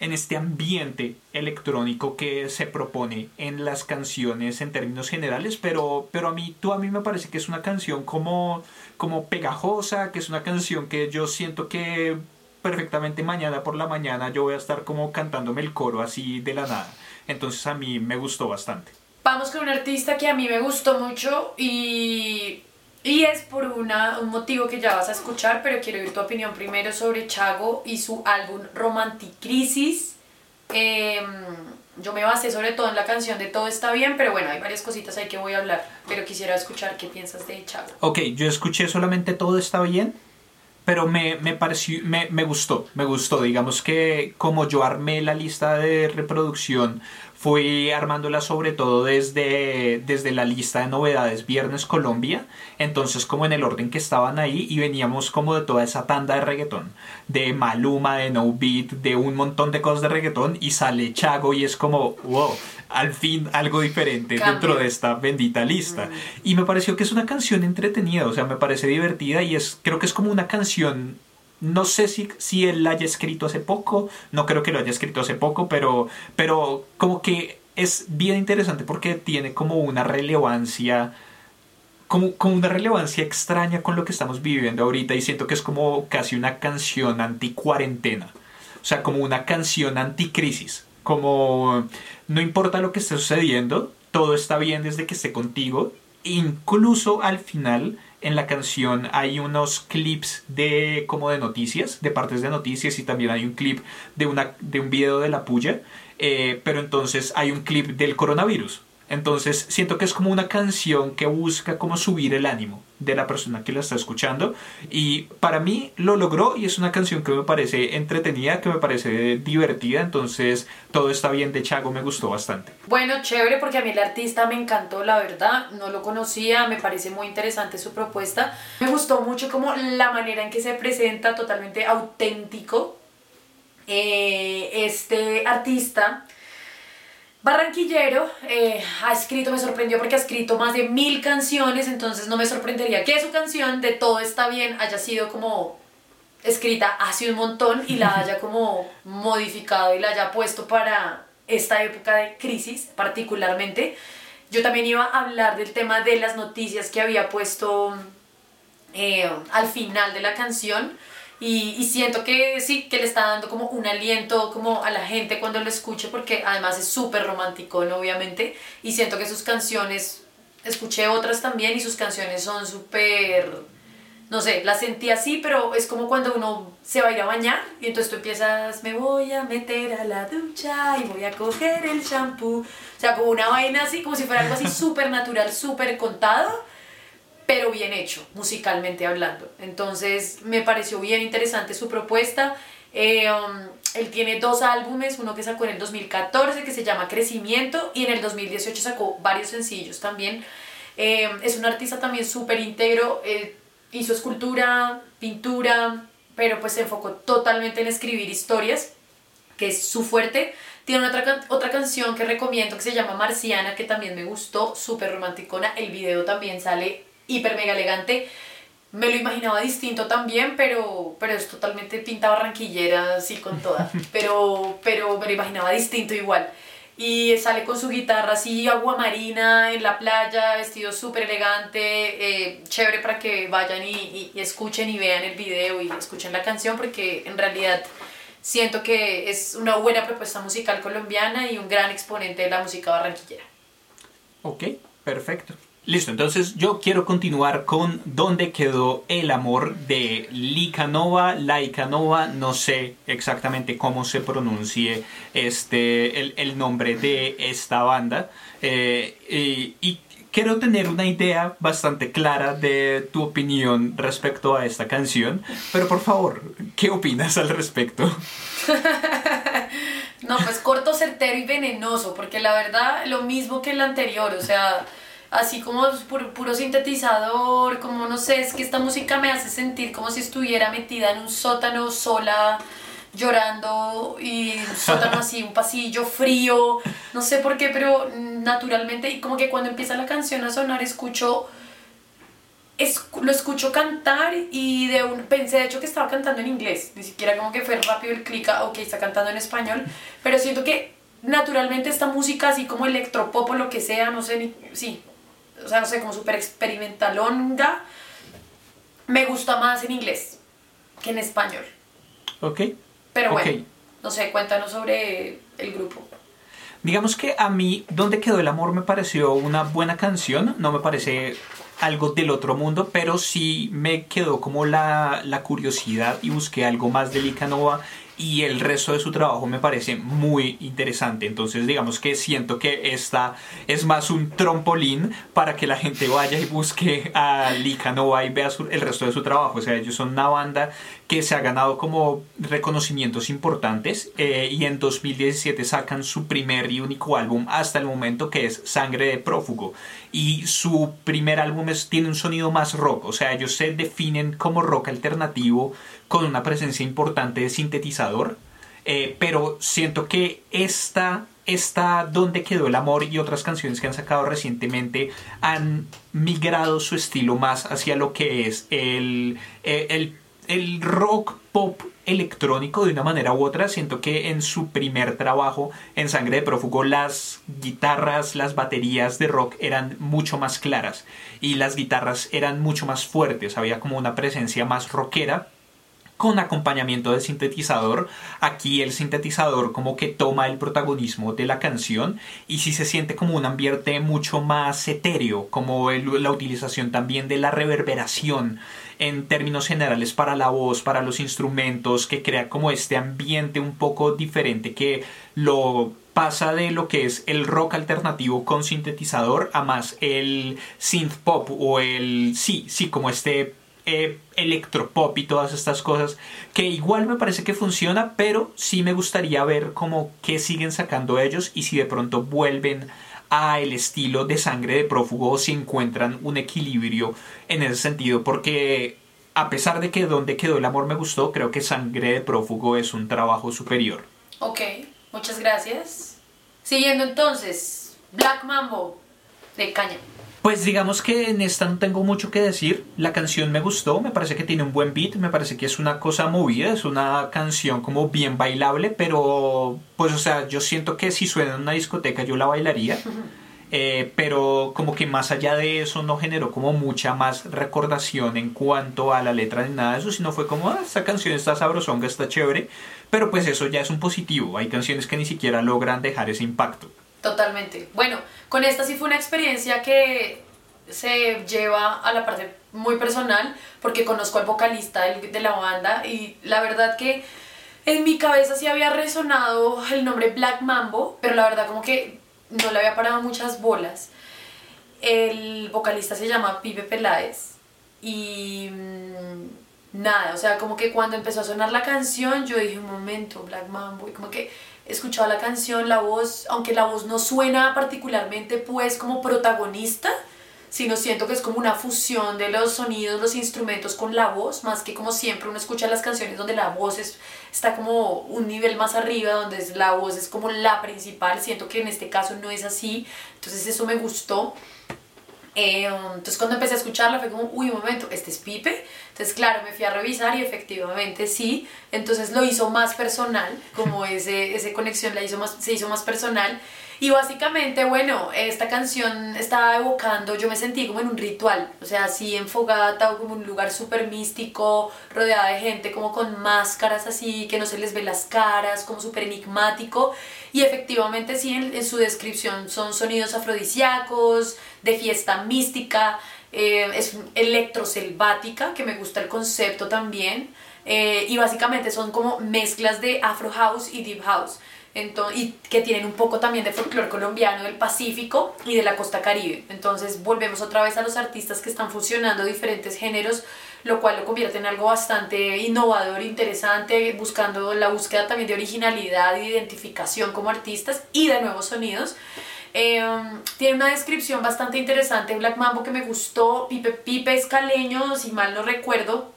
en este ambiente electrónico que se propone en las canciones en términos generales, pero, pero a mí, tú a mí me parece que es una canción como, como pegajosa, que es una canción que yo siento que perfectamente mañana por la mañana yo voy a estar como cantándome el coro así de la nada. Entonces a mí me gustó bastante. Vamos con un artista que a mí me gustó mucho y y es por una, un motivo que ya vas a escuchar, pero quiero oír tu opinión primero sobre Chago y su álbum Romanticrisis. Eh, yo me basé sobre todo en la canción de Todo está bien, pero bueno, hay varias cositas ahí que voy a hablar, pero quisiera escuchar qué piensas de Chago. Ok, yo escuché solamente Todo está bien, pero me, me pareció, me, me gustó, me gustó, digamos que como yo armé la lista de reproducción fui armándola sobre todo desde, desde la lista de novedades Viernes Colombia, entonces como en el orden que estaban ahí y veníamos como de toda esa tanda de reggaetón, de Maluma, de No Beat, de un montón de cosas de reggaetón y sale Chago y es como, wow, al fin algo diferente dentro de esta bendita lista. Mm. Y me pareció que es una canción entretenida, o sea, me parece divertida y es, creo que es como una canción no sé si, si él la haya escrito hace poco, no creo que lo haya escrito hace poco, pero, pero como que es bien interesante porque tiene como una relevancia, como, como una relevancia extraña con lo que estamos viviendo ahorita y siento que es como casi una canción anti-cuarentena O sea, como una canción anticrisis. Como no importa lo que esté sucediendo, todo está bien desde que esté contigo. Incluso al final en la canción hay unos clips de como de noticias, de partes de noticias y también hay un clip de, una, de un video de la puya, eh, pero entonces hay un clip del coronavirus. Entonces siento que es como una canción que busca como subir el ánimo de la persona que la está escuchando. Y para mí lo logró y es una canción que me parece entretenida, que me parece divertida, entonces todo está bien de Chago, me gustó bastante. Bueno, chévere porque a mí el artista me encantó, la verdad, no lo conocía, me parece muy interesante su propuesta, me gustó mucho como la manera en que se presenta totalmente auténtico. Eh, este artista Barranquillero eh, ha escrito, me sorprendió porque ha escrito más de mil canciones, entonces no me sorprendería que su canción de Todo está bien haya sido como escrita hace un montón y la haya como modificado y la haya puesto para esta época de crisis particularmente. Yo también iba a hablar del tema de las noticias que había puesto eh, al final de la canción y, siento que sí, que le está dando como un aliento como a la gente cuando lo escuche, porque además es súper romántico, obviamente. Y siento que sus canciones, escuché otras también y sus canciones son súper, no sé, las sentí así, pero es como cuando uno se va a ir a bañar y entonces tú empiezas, me voy a meter a la ducha y voy a coger el shampoo. O sea, como una vaina así, como si fuera algo así súper natural, súper contado pero bien hecho, musicalmente hablando. Entonces me pareció bien interesante su propuesta. Eh, um, él tiene dos álbumes, uno que sacó en el 2014 que se llama Crecimiento y en el 2018 sacó varios sencillos también. Eh, es un artista también súper íntegro, eh, hizo escultura, pintura, pero pues se enfocó totalmente en escribir historias, que es su fuerte. Tiene otra, otra canción que recomiendo que se llama Marciana, que también me gustó, súper romanticona. El video también sale hiper mega elegante. Me lo imaginaba distinto también, pero, pero es totalmente pinta barranquillera, así con toda. Pero, pero me lo imaginaba distinto igual. Y sale con su guitarra así, agua marina, en la playa, vestido súper elegante, eh, chévere para que vayan y, y escuchen y vean el video y escuchen la canción, porque en realidad siento que es una buena propuesta musical colombiana y un gran exponente de la música barranquillera. Ok, perfecto. Listo, entonces yo quiero continuar con dónde quedó el amor de Licanova, Laikanova, no sé exactamente cómo se pronuncie este, el, nombre de esta banda. Eh, y, quiero tener una idea bastante clara de tu opinión respecto a esta canción, pero por favor, ¿qué opinas al respecto? no, pues corto, certero y venenoso, porque la verdad lo mismo que el anterior, o sea así como puro, sintetizador, como no sé, es que esta música me hace sentir como si estuviera metida en un sótano sola, llorando y un sótano así, un pasillo frío, no sé por qué, pero naturalmente, y como que cuando empieza la canción a sonar escucho... lo escucho cantar y de un, pensé de hecho que estaba cantando en inglés, ni siquiera como que fue rápido el clic, ok, está cantando en español, pero siento que naturalmente esta música así como electropop o lo que sea, no sé, ni, sí, o sea, no sé, como súper experimentalonga, me gusta más en inglés que en español. Ok. Pero bueno, no sé, cuéntanos sobre el grupo. Digamos que a mí, Donde quedó el amor? me pareció una buena canción, no me parece algo del otro mundo, pero sí me quedó como la, la curiosidad y busqué algo más de Licanova y el resto de su trabajo me parece muy interesante. Entonces digamos que siento que esta es más un trampolín para que la gente vaya y busque a Lika Nova y vea el resto de su trabajo. O sea, ellos son una banda que se ha ganado como reconocimientos importantes eh, y en 2017 sacan su primer y único álbum hasta el momento que es Sangre de Prófugo. Y su primer álbum tiene un sonido más rock, o sea, ellos se definen como rock alternativo con una presencia importante de sintetizador, eh, pero siento que esta esta Donde quedó el amor y otras canciones que han sacado recientemente han migrado su estilo más hacia lo que es el, eh, el el rock pop electrónico de una manera u otra. Siento que en su primer trabajo en Sangre de Prófugo las guitarras, las baterías de rock eran mucho más claras y las guitarras eran mucho más fuertes. Había como una presencia más rockera con acompañamiento del sintetizador. Aquí el sintetizador como que toma el protagonismo de la canción y sí se siente como un ambiente mucho más etéreo, como la utilización también de la reverberación en términos generales para la voz, para los instrumentos, que crea como este ambiente un poco diferente que lo pasa de lo que es el rock alternativo con sintetizador a más el synth pop o el sí, sí, como este eh, electropop y todas estas cosas que igual me parece que funciona pero sí me gustaría ver como que siguen sacando ellos y si de pronto vuelven a el estilo de sangre de prófugo o si encuentran un equilibrio en ese sentido porque a pesar de que donde quedó el amor me gustó creo que sangre de prófugo es un trabajo superior ok Muchas gracias. Siguiendo entonces, Black Mambo de Caña. Pues digamos que en esta no tengo mucho que decir. La canción me gustó, me parece que tiene un buen beat, me parece que es una cosa movida, es una canción como bien bailable, pero pues o sea, yo siento que si suena en una discoteca yo la bailaría. Eh, pero como que más allá de eso no generó como mucha más recordación en cuanto a la letra ni nada de eso, sino fue como, ah, esta canción está sabrosonga, está chévere, pero pues eso ya es un positivo, hay canciones que ni siquiera logran dejar ese impacto. Totalmente. Bueno, con esta sí fue una experiencia que se lleva a la parte muy personal, porque conozco al vocalista de la banda y la verdad que en mi cabeza sí había resonado el nombre Black Mambo, pero la verdad como que no le había parado muchas bolas. El vocalista se llama Pipe Peláez y mm, nada, o sea, como que cuando empezó a sonar la canción yo dije un momento, Black Mambo, y como que escuchaba la canción, la voz, aunque la voz no suena particularmente pues como protagonista, sino siento que es como una fusión de los sonidos, los instrumentos con la voz, más que como siempre uno escucha las canciones donde la voz es, está como un nivel más arriba, donde la voz es como la principal, siento que en este caso no es así, entonces eso me gustó. Eh, entonces cuando empecé a escucharla fue como, uy, un momento, este es Pipe. Entonces claro, me fui a revisar y efectivamente sí. Entonces lo hizo más personal, como ese, esa conexión la hizo más, se hizo más personal. Y básicamente, bueno, esta canción estaba evocando, yo me sentí como en un ritual, o sea, así en fogata o como un lugar súper místico, rodeada de gente como con máscaras así, que no se les ve las caras, como súper enigmático. Y efectivamente sí, en, su descripción son sonidos afrodisíacos, de fiesta mística, eh, es electroselvática, que me gusta el concepto también. Eh, y básicamente son como mezclas de Afro House y Deep House y que tienen un poco también de folclore colombiano del Pacífico y de la costa caribe. Entonces volvemos otra vez a los artistas que están fusionando diferentes géneros, lo cual lo convierte en algo bastante innovador, interesante, buscando la búsqueda también de originalidad y identificación como artistas y de nuevos sonidos. Em, tiene una descripción bastante interesante, Black Mambo, que me gustó, Pipe, Pipe Escaleño, si mal no recuerdo,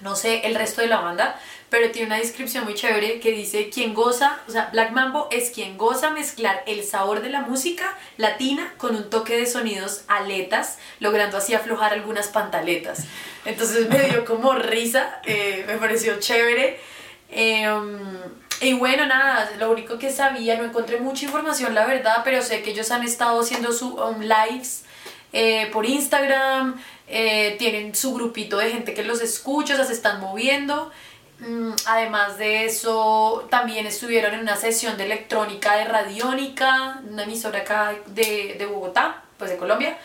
no sé el resto de la banda, pero tiene una descripción muy chévere que dice quien goza, o sea, Black Mambo es quien goza mezclar el sabor de la música latina con un toque de sonidos aletas, logrando así aflojar algunas pantaletas. Entonces me dio como risa, eh, me pareció chévere. Em, y bueno, nada, lo único que sabía, no encontré mucha información, la verdad, pero sé que ellos han estado haciendo su um, lives eh, por Instagram, eh, tienen su grupito de gente que los escucha, o sea, se están moviendo. Mm, además de eso, también estuvieron en una sesión de electrónica de Radiónica, una emisora acá de, de Bogotá, pues de Colombia.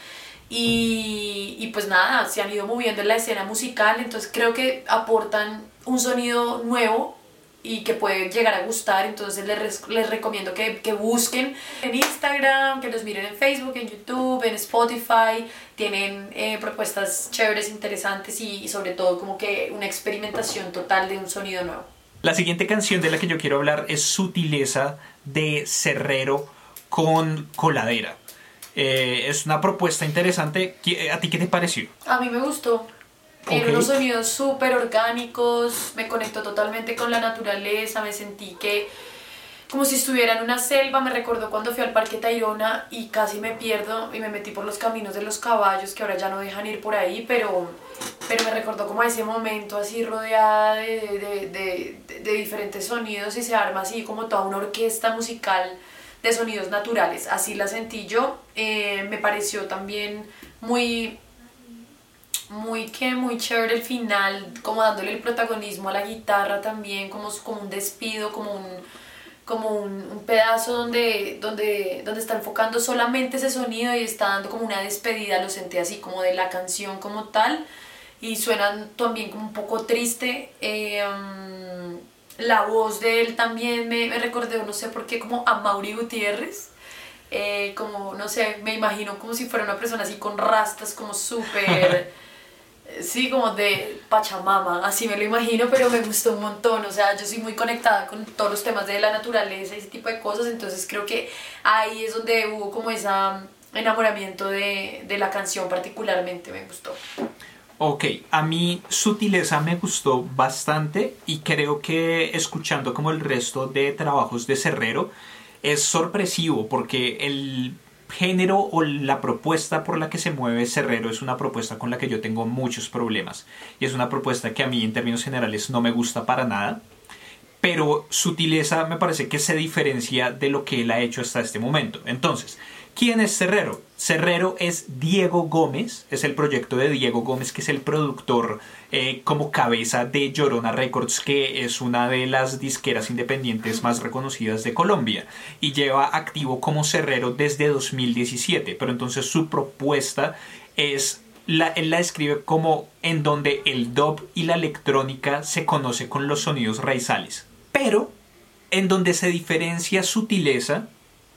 Y, pues nada, se han ido moviendo en la escena musical, entonces creo que aportan un sonido nuevo y que puede llegar a gustar, entonces les, les recomiendo que, que, busquen en Instagram, que los miren en Facebook, en YouTube, en Spotify, tienen eh, propuestas chéveres, interesantes y, sobre todo como que una experimentación total de un sonido nuevo. La siguiente canción de la que yo quiero hablar es Sutileza de Cerrero con Coladera. Eh, es una propuesta interesante. ¿A ti qué te pareció? A mí me gustó. Tiene unos sonidos súper orgánicos, me conectó totalmente con la naturaleza, me sentí que como si estuviera en una selva, me recordó cuando fui al Parque Tayrona y casi me pierdo y me metí por los caminos de los caballos que ahora ya no dejan ir por ahí, pero, pero me recordó como a ese momento así rodeada de, de, de, diferentes sonidos y se arma así como toda una orquesta musical de sonidos naturales, así la sentí yo, eh, me pareció también muy muy que muy chévere el final, como dándole el protagonismo a la guitarra también, como, como un despido, como un como un, pedazo donde, donde, donde está enfocando solamente ese sonido y está dando como una despedida, lo sentí así como de la canción como tal y suena también como un poco triste. Eh, la voz de él también me, me recordó, no sé por qué, como a Mauri Gutiérrez. Eh, como, no sé, me imagino como si fuera una persona así con rastas, como súper sí, como de Pachamama, así me lo imagino, pero me gustó un montón, o sea, yo soy muy conectada con todos los temas de la naturaleza y ese tipo de cosas, entonces creo que ahí es donde hubo como ese enamoramiento de, de la canción particularmente, me gustó. Ok, a mí Sutileza me gustó bastante y creo que escuchando como el resto de trabajos de Cerrero es sorpresivo porque el género o la propuesta por la que se mueve Cerrero es una propuesta con la que yo tengo muchos problemas. Y es una propuesta que a mí en términos generales no me gusta para nada. Pero sutileza me parece que se diferencia de lo que él ha hecho hasta este momento. Entonces, ¿Quién es Cerrero? Cerrero es Diego Gómez, es el proyecto de Diego Gómez, que es el productor eh, como cabeza de Llorona Records, que es una de las disqueras independientes más reconocidas de Colombia, y lleva activo como Cerrero desde 2017, pero entonces su propuesta es la, él la describe como en donde el dub y la electrónica se conoce con los sonidos raizales, pero en donde se diferencia sutileza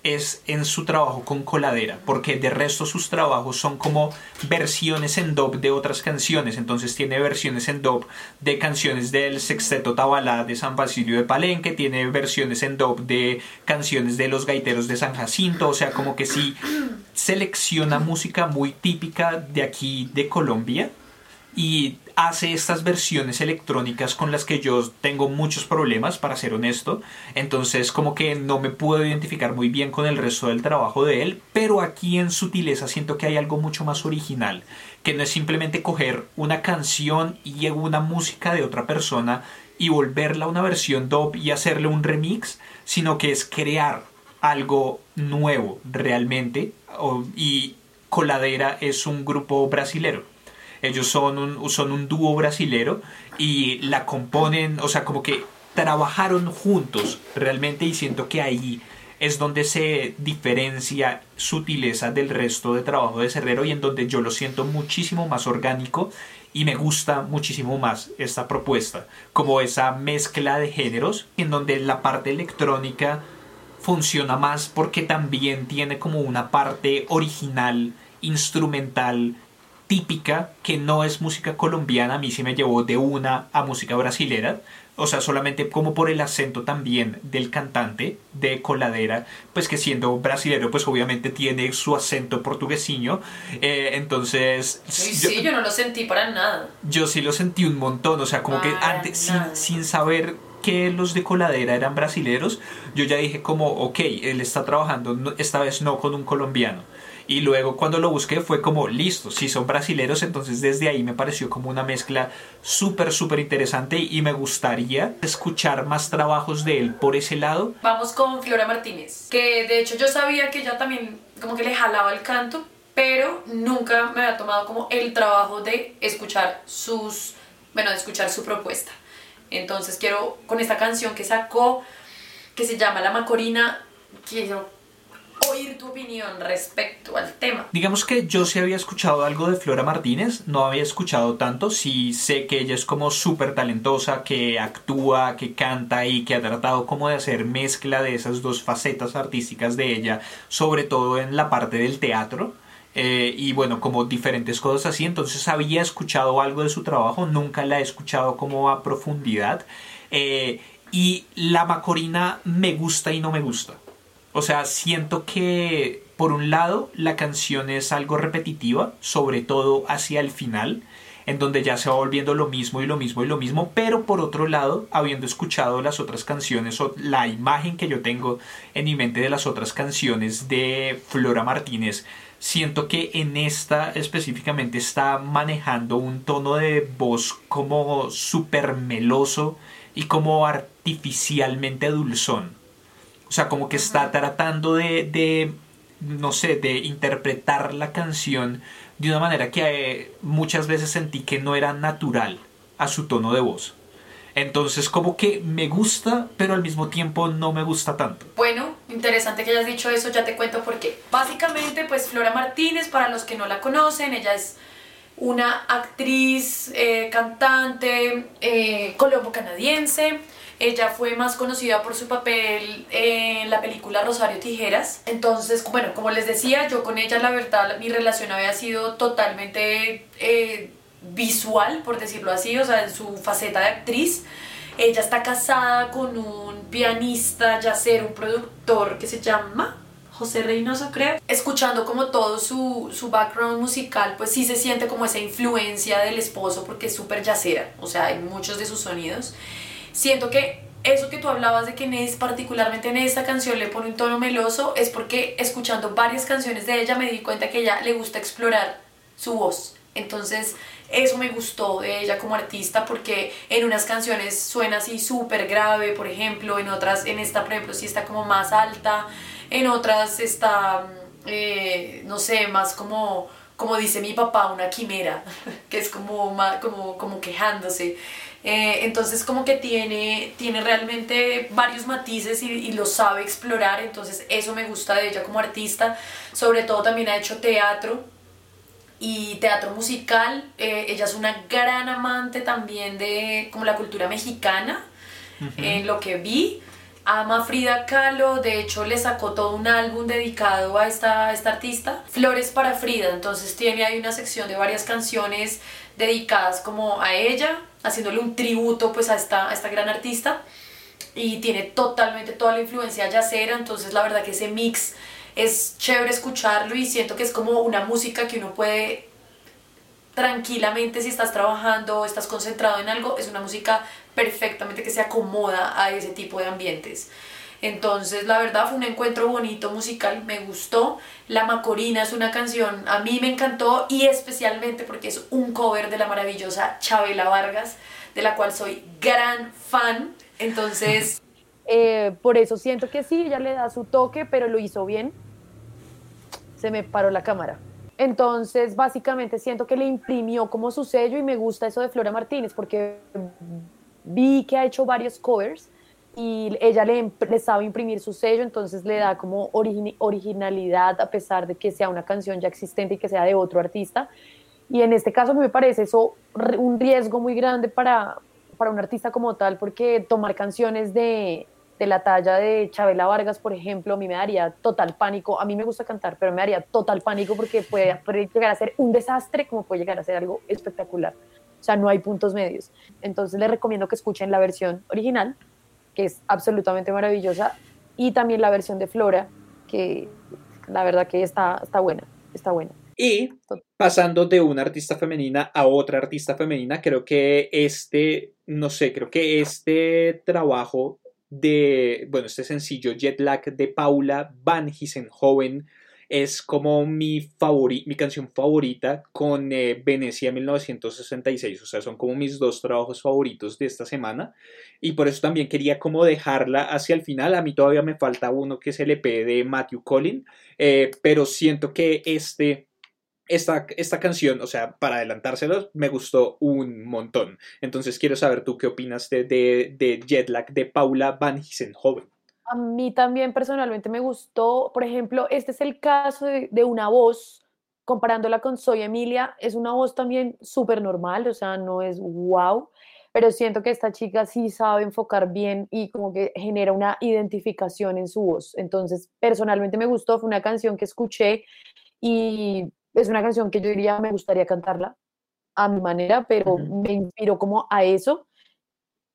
es en su trabajo con Coladera, porque de resto sus trabajos son como versiones en dub de otras canciones, entonces tiene versiones en dub de canciones del Sexteto Tabalá de San Basilio de Palenque, tiene versiones en dub de canciones de los gaiteros de San Jacinto, o sea, como que sí selecciona música muy típica de aquí de Colombia y hace estas versiones electrónicas con las que yo tengo muchos problemas, para ser honesto. Entonces como que no me puedo identificar muy bien con el resto del trabajo de él, pero aquí en Sutileza siento que hay algo mucho más original, que no es simplemente coger una canción y una música de otra persona y volverla una versión dub y hacerle un remix, sino que es crear algo nuevo realmente y Coladera es un grupo brasilero ellos son un, son un dúo brasilero y la componen, o sea, como que trabajaron juntos realmente y siento que ahí es donde se diferencia sutileza del resto de trabajo de Cerrero y en donde yo lo siento muchísimo más orgánico y me gusta muchísimo más esta propuesta, como esa mezcla de géneros en donde la parte electrónica funciona más porque también tiene como una parte original, instrumental, típica que no es música colombiana, a mí sí me llevó de una a música brasilera, o sea, solamente como por el acento también del cantante de Coladera, pues que siendo brasilero, pues obviamente tiene su acento portuguesiño, eh, entonces... Sí, yo, no lo sentí para nada. Yo sí lo sentí un montón, o sea, como que antes, sin, sin saber que los de coladera eran brasileros, yo ya dije como, ok, él está trabajando esta vez no con un colombiano. Y luego cuando lo busqué fue como, listo, si son brasileros, entonces desde ahí me pareció como una mezcla súper, súper interesante y me gustaría escuchar más trabajos de él por ese lado. Vamos con Flora Martínez, que de hecho yo sabía que ella también como que le jalaba el canto, pero nunca me había tomado como el trabajo de escuchar sus, bueno, de escuchar su propuesta. Entonces quiero, con esta canción que sacó, que se llama La Macorina, quiero oír tu opinión respecto al tema. Digamos que yo sí había escuchado algo de Flora Martínez, no había escuchado tanto, sí sé que ella es como súper talentosa, que actúa, que canta y que ha tratado como de hacer mezcla de esas dos facetas artísticas de ella, sobre todo en la parte del teatro. Eh, y bueno, como diferentes cosas así, entonces había escuchado algo de su trabajo, nunca la he escuchado como a profundidad. Eh, y la Macorina me gusta y no me gusta. O sea, siento que por un lado la canción es algo repetitiva, sobre todo hacia el final, en donde ya se va volviendo lo mismo y lo mismo y lo mismo, pero por otro lado, habiendo escuchado las otras canciones o la imagen que yo tengo en mi mente de las otras canciones de Flora Martínez, siento que en esta específicamente está manejando un tono de voz como súper meloso y como artificialmente dulzón. O sea, como que está tratando de, no sé, de interpretar la canción de una manera que eh, muchas veces sentí que no era natural a su tono de voz. Entonces como que me gusta, pero al mismo tiempo no me gusta tanto. Bueno, interesante que hayas dicho eso, ya te cuento por qué. Básicamente, pues Flora Martínez, para los que no la conocen, ella es una actriz, eh, cantante, eh, colombo-canadiense. Ella fue más conocida por su papel en la película Rosario Tijeras. Entonces, bueno, como les decía, yo con ella la verdad mi relación había sido totalmente eh, visual, por decirlo así, o sea, en su faceta de actriz. Ella está casada con un pianista, ya ser un productor que se llama José Reynoso, creo. Escuchando como todo su, su background musical, pues sí se siente como esa influencia del esposo porque es súper yacera, o sea, hay muchos de sus sonidos. Siento que eso que tú hablabas de que Nes, particularmente en esta canción, le pone un tono meloso, es porque escuchando varias canciones de ella me di cuenta que ella le gusta explorar su voz. Entonces, eso me gustó de ella como artista porque en unas canciones suena así súper grave, por ejemplo, en otras, en esta, por ejemplo, sí está como más alta, en otras está, eh, no sé, más como, como dice mi papá, una quimera, que es como, como, como quejándose. Eh, entonces como que tiene, tiene realmente varios matices y, y lo sabe explorar, entonces eso me gusta de ella como artista. Sobre todo también ha hecho teatro, y teatro musical. Eh, ella es una gran amante también de como la cultura mexicana, en lo que vi. Ama Frida Kahlo, de hecho le sacó todo un álbum dedicado a esta, esta artista, Flores para Frida, entonces tiene ahí una sección de varias canciones dedicadas como a ella, haciéndole un tributo pues a esta, esta gran artista. Y tiene totalmente toda la influencia yacera, entonces la verdad que ese mix es chévere escucharlo y siento que es como una música que uno puede tranquilamente si estás trabajando o estás concentrado en algo, es una música perfectamente que se acomoda a ese tipo de ambientes. Entonces, la verdad fue un encuentro bonito musical, me gustó. La Macorina es una canción, a mí me encantó y especialmente porque es un cover de la maravillosa Chabela Vargas, de la cual soy gran fan. Entonces, eh, por eso siento que sí, ella le da su toque, pero lo hizo bien. Se me paró la cámara. Entonces, básicamente siento que le imprimió como su sello y me gusta eso de Flora Martínez porque vi que ha hecho varios covers y ella le, le sabe imprimir su sello, entonces le da como originalidad a pesar de que sea una canción ya existente y que sea de otro artista. Y en este caso me parece eso un riesgo muy grande para, para un artista como tal, porque tomar canciones de, de la talla de Chabela Vargas, por ejemplo, a mí me daría total pánico. A mí me gusta cantar, pero me daría total pánico porque puede, llegar a ser un desastre como puede llegar a ser algo espectacular. O sea, no hay puntos medios. Entonces les recomiendo que escuchen la versión original, que es absolutamente maravillosa, y también la versión de Flora, que la verdad que está, está buena, está buena. Y pasando de una artista femenina a otra artista femenina, creo que este, no sé, creo que este trabajo de, bueno, este sencillo Jet Lag de Paula Van Joven es como mi, mi canción favorita con eh, Venecia 1966, o sea, son como mis dos trabajos favoritos de esta semana y por eso también quería como dejarla hacia el final, a mí todavía me falta uno que es el EP de Matthew Collin, eh, pero siento que este esta, esta canción, o sea, para adelantárselos, me gustó un montón. Entonces quiero saber tú qué opinas de, de, de Jetlag de Paula Van Joven. A mí también personalmente me gustó, por ejemplo, este es el caso de, de una voz, comparándola con Soy Emilia, es una voz también súper normal, o sea, no es wow, pero siento que esta chica sí sabe enfocar bien y como que genera una identificación en su voz. Entonces, personalmente me gustó, fue una canción que escuché y es una canción que yo diría me gustaría cantarla a mi manera, pero me inspiró como a eso.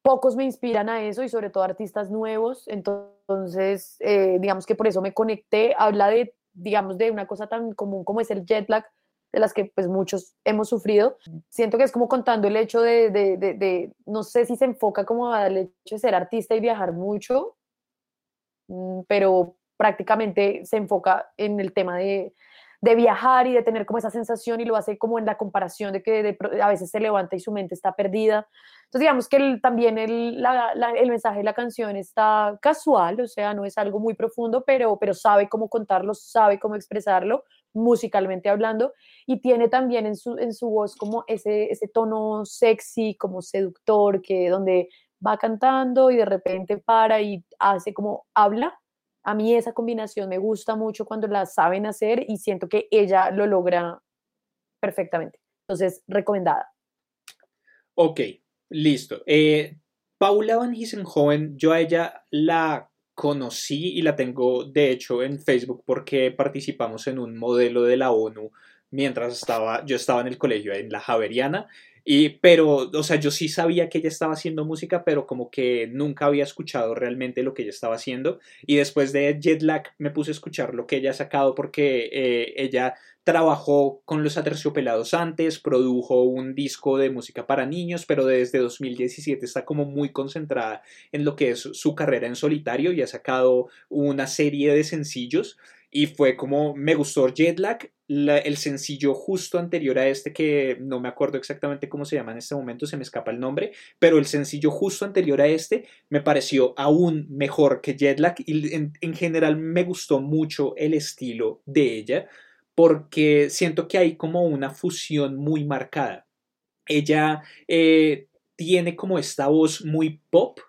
Pocos me inspiran a eso y sobre todo artistas nuevos, entonces eh, digamos que por eso me conecté. Habla de, digamos, de una cosa tan común como es el jet lag, de las que pues muchos hemos sufrido. Siento que es como contando el hecho de, de, de no sé si se enfoca como al hecho de ser artista y viajar mucho, mm, pero prácticamente se enfoca en el tema de, de viajar y de tener como esa sensación y lo hace como en la comparación de que a veces se levanta y su mente está perdida. Entonces digamos que también el, el, mensaje de la canción está casual, o sea, no es algo muy profundo, pero, pero sabe cómo contarlo, sabe cómo expresarlo musicalmente hablando y tiene también en su, en su voz como ese, ese tono sexy, como seductor, que donde va cantando y de repente para y hace como habla a mí esa combinación me gusta mucho cuando la saben hacer y siento que ella lo logra perfectamente. Entonces, recomendada. Ok, listo. Eh, Paula Van Gissenhoven, yo a ella la conocí y la tengo de hecho en Facebook porque participamos en un modelo de la ONU mientras estaba, yo estaba en el colegio en la Javeriana y, pero, o sea, yo sí sabía que ella estaba haciendo música, pero como que nunca había escuchado realmente lo que ella estaba haciendo. Y después de Jetlag me puse a escuchar lo que ella ha sacado porque eh, ella trabajó con los Aterciopelados antes, produjo un disco de música para niños, pero desde 2017 está como muy concentrada en lo que es su carrera en solitario y ha sacado una serie de sencillos y fue como me gustó Jetlag, el sencillo justo anterior a este que no me acuerdo exactamente cómo se llama en este momento, se me escapa el nombre, pero el sencillo justo anterior a este me pareció aún mejor que Jetlag y en, general me gustó mucho el estilo de ella porque siento que hay como una fusión muy marcada. Ella eh, tiene como esta voz muy pop,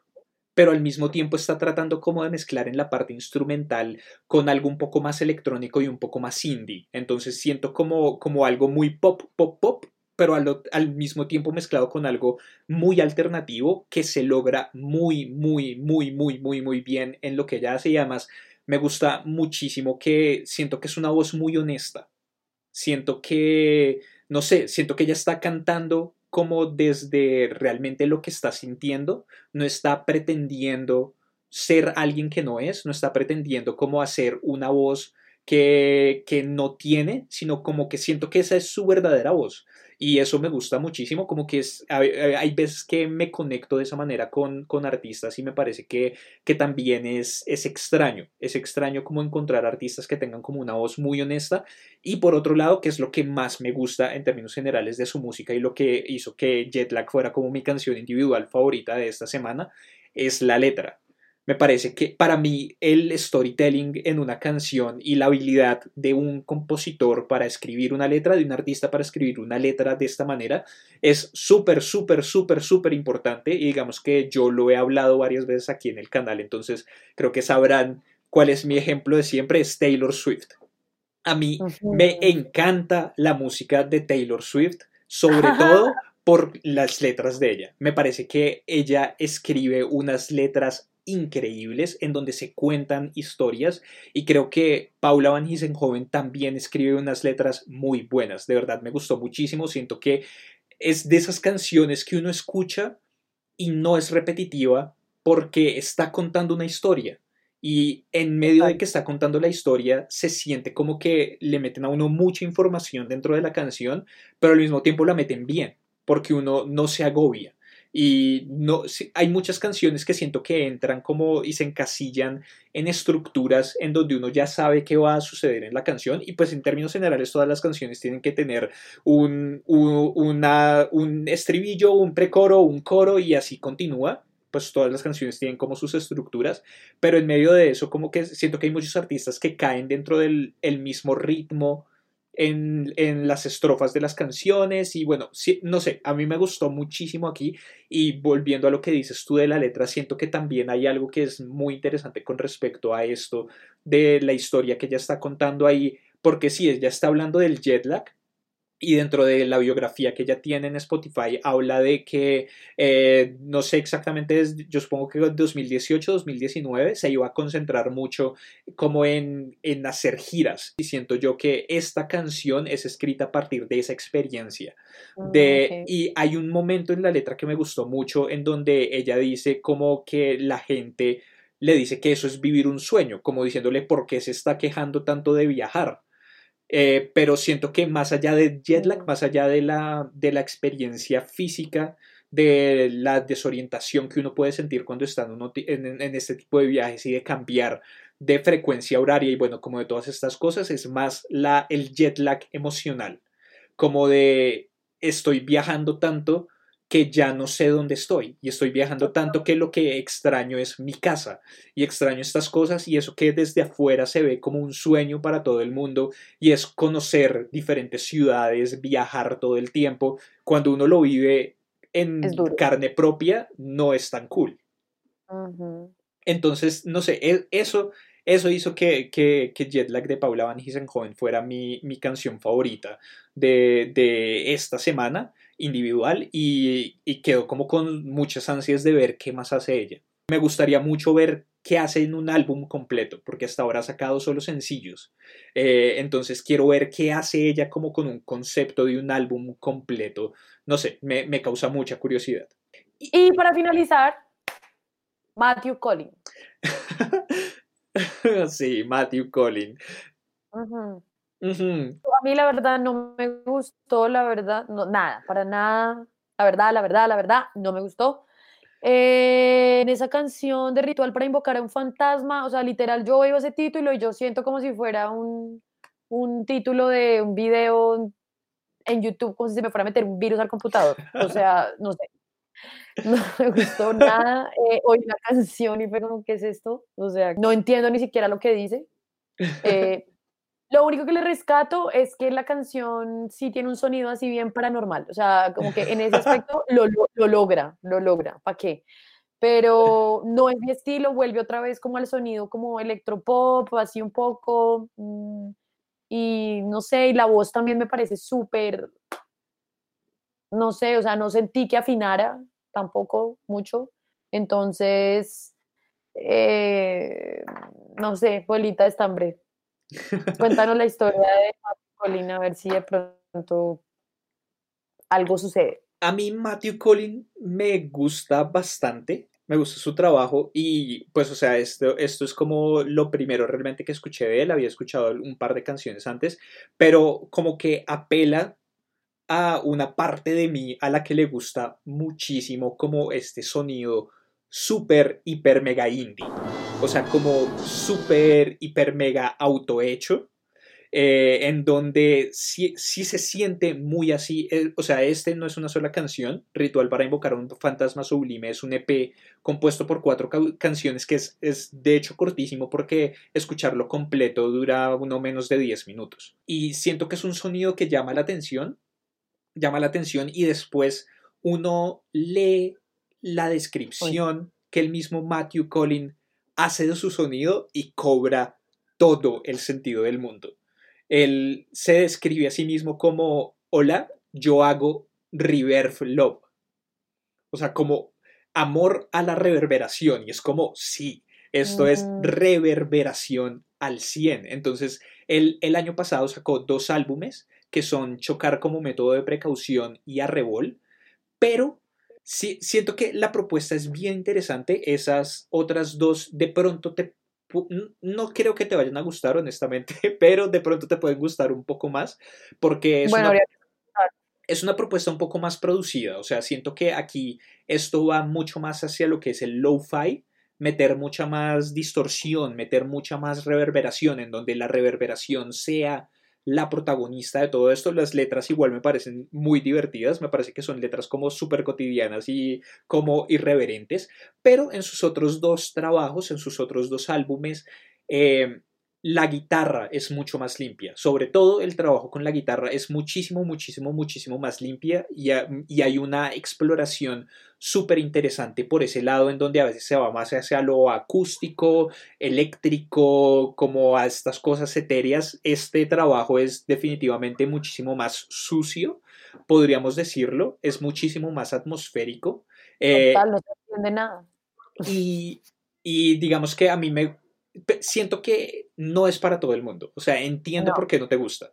pero al mismo tiempo está tratando como de mezclar en la parte instrumental con algo un poco más electrónico y un poco más indie. Entonces siento como, como algo muy pop, pop, pop, pero al, al, mismo tiempo mezclado con algo muy alternativo que se logra muy, muy, muy, muy, muy, muy bien en lo que ella hace y además me gusta muchísimo que siento que es una voz muy honesta. Siento que, no sé, siento que ella está cantando como desde realmente lo que está sintiendo, no está pretendiendo ser alguien que no es, no está pretendiendo como hacer una voz que, que no tiene, sino como que siento que esa es su verdadera voz. Y eso me gusta muchísimo, como que hay, veces que me conecto de esa manera con, con artistas y me parece que, que también es, es extraño, es extraño como encontrar artistas que tengan como una voz muy honesta y por otro lado, que es lo que más me gusta en términos generales de su música y lo que hizo que Jetlag fuera como mi canción individual favorita de esta semana, es la letra me parece que para mí el storytelling en una canción y la habilidad de un compositor para escribir una letra, de un artista para escribir una letra de esta manera, es súper, súper, súper, súper importante y digamos que yo lo he hablado varias veces aquí en el canal, entonces creo que sabrán cuál es mi ejemplo de siempre, es Taylor Swift. A mí me encanta la música de Taylor Swift, sobre todo por las letras de ella. Me parece que ella escribe unas letras increíbles en donde se cuentan historias y creo que Paula Van Gissenhoven también escribe unas letras muy buenas, de verdad me gustó muchísimo, siento que es de esas canciones que uno escucha y no es repetitiva porque está contando una historia y en medio de que está contando la historia se siente como que le meten a uno mucha información dentro de la canción, pero al mismo tiempo la meten bien porque uno no se agobia. Y no, hay muchas canciones que siento que entran como y se encasillan en estructuras en donde uno ya sabe qué va a suceder en la canción y pues en términos generales todas las canciones tienen que tener un, un, una, un estribillo, un precoro, un coro y así continúa pues todas las canciones tienen como sus estructuras, pero en medio de eso como que siento que hay muchos artistas que caen dentro del el mismo ritmo en, las estrofas de las canciones y bueno, no sé, a mí me gustó muchísimo aquí y volviendo a lo que dices tú de la letra, siento que también hay algo que es muy interesante con respecto a esto de la historia que ella está contando ahí, porque sí, ella está hablando del jet lag, y dentro de la biografía que ella tiene en Spotify habla de que, eh, no sé exactamente, yo supongo que en 2018, 2019 se iba a concentrar mucho como en, en hacer giras. Y siento yo que esta canción es escrita a partir de esa experiencia. Ah, de, Y hay un momento en la letra que me gustó mucho en donde ella dice como que la gente le dice que eso es vivir un sueño, como diciéndole por qué se está quejando tanto de viajar eh, pero siento que más allá de jet lag, más allá de la, de la experiencia física, de la desorientación que uno puede sentir cuando está en, en, este tipo de viajes y de cambiar de frecuencia horaria y bueno, como de todas estas cosas, es más la, el jet lag emocional, como de estoy viajando tanto que ya no sé dónde estoy y estoy viajando tanto que lo que extraño es mi casa y extraño estas cosas y eso que desde afuera se ve como un sueño para todo el mundo y es conocer diferentes ciudades, viajar todo el tiempo, cuando uno lo vive en carne propia no es tan cool. Entonces, no sé, e, eso, eso hizo que, que, que Jetlag de Paula Van Joven fuera mi, mi canción favorita de, de, esta semana individual y, y quedó como con muchas ansias de ver qué más hace ella. Me gustaría mucho ver qué hace en un álbum completo, porque hasta ahora ha sacado solo sencillos. Eh, entonces quiero ver qué hace ella como con un concepto de un álbum completo. No sé, me, me causa mucha curiosidad. Y para finalizar, Matthew Collin. sí, Matthew Collin. A mí la verdad no me gustó, la verdad, no, nada, para nada. La verdad, la verdad, la verdad, no me gustó. Eh, en esa canción de Ritual para invocar a un fantasma, o sea, literal, yo oigo ese título y yo siento como si fuera un, un título de un video en YouTube, como si se me fuera a meter un virus al computador. O sea, no sé. No me gustó nada. Eh, oí la canción y fue como, ¿qué es esto? O sea, no entiendo ni siquiera lo que dice. Eh, lo único que le rescato es que la canción sí tiene un sonido así bien paranormal. O sea, como que en ese aspecto lo, lo, logra, lo logra. ¿Para qué? Pero no es mi estilo, vuelve otra vez como al sonido como electropop, así un poco. Mm, y no sé, y la voz también me parece súper, no sé, o sea, no sentí que afinara tampoco mucho. Entonces, eh, no sé, bolita de estambre. Cuéntanos la historia de Colin, a ver si de pronto algo sucede. A mí Matthew Collin me gusta bastante, me gusta su trabajo y pues o sea, esto, esto es como lo primero realmente que escuché de él, había escuchado un par de canciones antes, pero como que apela a una parte de mí a la que le gusta muchísimo como este sonido super, hiper, mega indie. O sea, como super, hiper, mega autohecho. Eh, en donde sí, se siente muy así. Eh, o sea, este no es una sola canción. Ritual para invocar a un fantasma sublime es un EP compuesto por cuatro canciones que es, es, de hecho cortísimo porque escucharlo completo dura uno menos de 10 minutos. Y siento que es un sonido que llama la atención. Llama la atención y después uno lee la descripción que el mismo Matthew Collin hace de su sonido y cobra todo el sentido del mundo. Él se describe a sí mismo como, hola, yo hago reverb love. O sea, como amor a la reverberación. Y es como, sí, esto es reverberación al 100. Entonces, él el año pasado sacó dos álbumes que son Chocar como método de precaución y Arrebol, pero sí, siento que la propuesta es bien interesante. Esas otras dos de pronto te... No creo que te vayan a gustar, honestamente, pero de pronto te pueden gustar un poco más porque es, una, es una propuesta un poco más producida. O sea, siento que aquí esto va mucho más hacia lo que es el lo-fi, meter mucha más distorsión, meter mucha más reverberación, en donde la reverberación sea la protagonista de todo esto. Las letras igual me parecen muy divertidas, me parece que son letras como súper cotidianas y como irreverentes, pero en sus otros dos trabajos, en sus otros dos álbumes, eh, la guitarra es mucho más limpia. Sobre todo el trabajo con la guitarra es muchísimo, muchísimo, muchísimo más limpia y, hay una exploración súper interesante por ese lado en donde a veces se va más hacia lo acústico, eléctrico, como a estas cosas etéreas. Este trabajo es definitivamente muchísimo más sucio, podríamos decirlo, es muchísimo más atmosférico. Eh, no se entiende nada. Y, y digamos que a mí me siento que no es para todo el mundo. O sea, entiendo por qué no te gusta.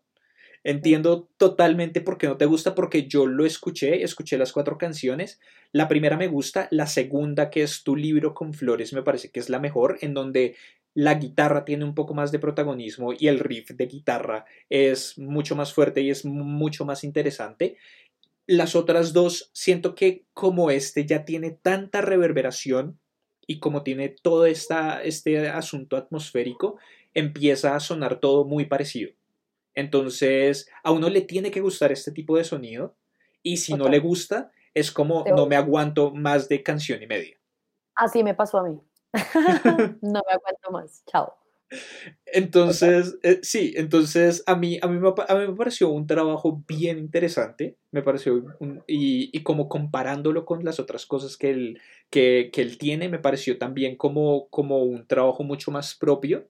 Entiendo totalmente por qué no te gusta, porque yo lo escuché, escuché las cuatro canciones. La primera me gusta, la segunda, que es Tu libro con flores, me parece que es la mejor, en donde la guitarra tiene un poco más de protagonismo y el riff de guitarra es mucho más fuerte y es mucho más interesante. Las otras dos, siento que como este ya tiene tanta reverberación, y como tiene todo esta, este asunto atmosférico, empieza a sonar todo muy parecido. Entonces, a uno le tiene que gustar este tipo de sonido y si no le gusta, es como no me aguanto más de canción y media. Así me pasó a mí. no me aguanto más. Chao. Entonces, eh, sí, entonces a mí, a, mí me, a mí me pareció un trabajo bien interesante, me pareció, y, y, como comparándolo con las otras cosas que él, que, que él tiene, me pareció también como, como un trabajo mucho más propio,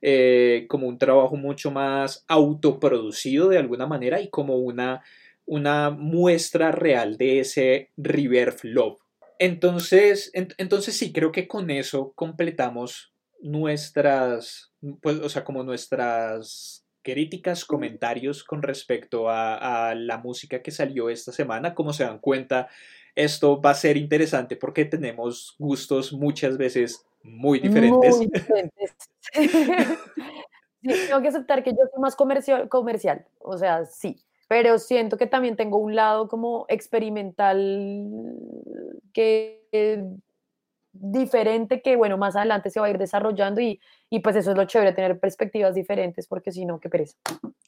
eh, como un trabajo mucho más autoproducido de alguna manera y como una, una muestra real de ese River Love. Entonces, entonces sí, creo que con eso completamos nuestras, pues, o sea, como nuestras críticas, comentarios con respecto a, la música que salió esta semana. Como se dan cuenta, esto va a ser interesante porque tenemos gustos muchas veces muy diferentes. Muy diferentes. tengo que aceptar que yo soy más comercial, comercial, o sea, sí, pero siento que también tengo un lado como experimental que diferente que, bueno, más adelante se va a ir desarrollando y, y pues eso es lo chévere, tener perspectivas diferentes, porque si no, qué pereza.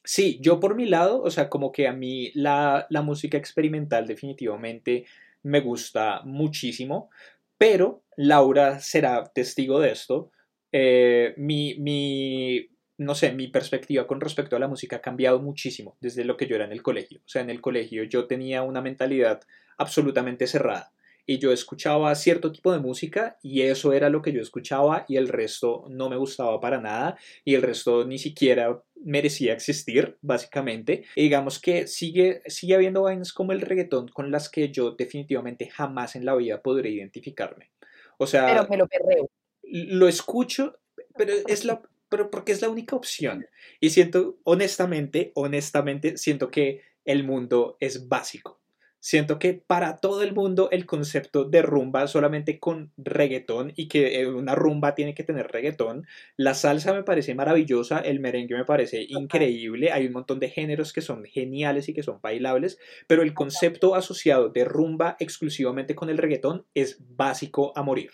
Sí, yo por mi lado, o sea, como que a mí la, la música experimental definitivamente me gusta muchísimo, pero Laura será testigo de esto. Eh, mi, mi, no sé, mi perspectiva con respecto a la música ha cambiado muchísimo desde lo que yo era en el colegio. O sea, en el colegio yo tenía una mentalidad absolutamente cerrada y yo escuchaba cierto tipo de música y eso era lo que yo escuchaba y el resto no me gustaba para nada y el resto ni siquiera merecía existir, básicamente. digamos que sigue, sigue habiendo vainas como el reggaetón con las que yo definitivamente jamás en la vida podré identificarme. O sea, pero me lo perreo. Lo escucho, pero es la pero porque es la única opción. Y siento, honestamente, honestamente, siento que el mundo es básico. Siento que para todo el mundo el concepto de rumba solamente con reggaetón y que eh, una rumba tiene que tener reggaetón. La salsa me parece maravillosa, el merengue me parece increíble, hay un montón de géneros que son geniales y que son bailables, pero el concepto asociado de rumba exclusivamente con el reggaetón es básico a morir.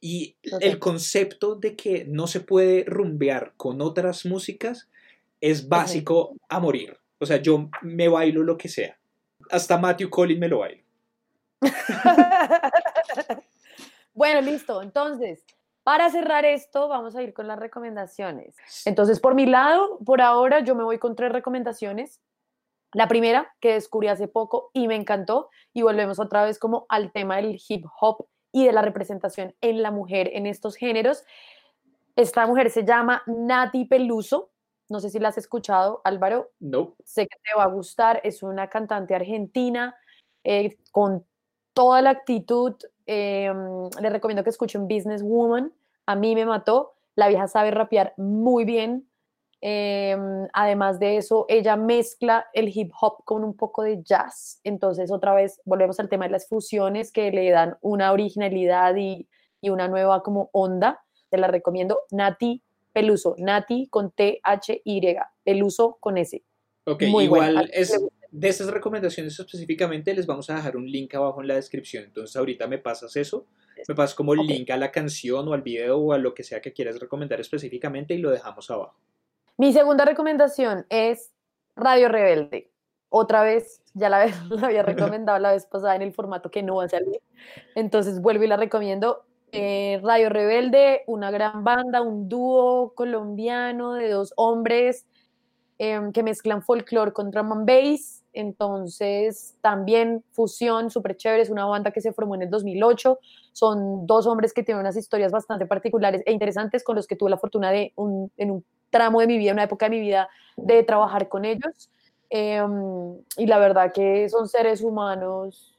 Y el concepto de que no se puede rumbear con otras músicas es básico a morir. O sea, yo me bailo lo que sea hasta Matthew Collins me lo bailo. bueno, listo. Entonces, para cerrar esto, vamos a ir con las recomendaciones. Entonces, por mi lado, por ahora yo me voy con tres recomendaciones. La primera, que descubrí hace poco y me encantó, y volvemos otra vez como al tema del hip hop y de la representación en la mujer en estos géneros. Esta mujer se llama Nati Peluso, no sé si la has escuchado, Álvaro. No. Sé que te va a gustar. Es una cantante argentina eh, con toda la actitud. Eh, le recomiendo que escuchen Business Woman. A mí me mató. La vieja sabe rapear muy bien. Eh, además de eso, ella mezcla el hip hop con un poco de jazz. Entonces, otra vez, volvemos al tema de las fusiones que le dan una originalidad y, y una nueva como onda. Te la recomiendo. Nati Peluso, Nati con T-H-Y, Peluso con S. Ok, igual es, de esas recomendaciones específicamente les vamos a dejar un link abajo en la descripción. Entonces ahorita me pasas eso, me pasas como el link a la canción o al video o a lo que sea que quieras recomendar específicamente y lo dejamos abajo. Mi segunda recomendación es Radio Rebelde. Otra vez, ya la, la había recomendado la vez pasada en el formato que no va a salir. Entonces vuelvo y la recomiendo. Eh, Radio Rebelde, una gran banda, un dúo colombiano de dos hombres em, que mezclan folclore con drum and bass. Entonces, también fusión, súper chévere. Es una banda que se formó en el 2008. Son dos hombres que tienen unas historias bastante particulares e interesantes con los que tuve la fortuna de, en un tramo de mi vida, una época de mi vida, de trabajar con ellos. Em, y la verdad que son seres humanos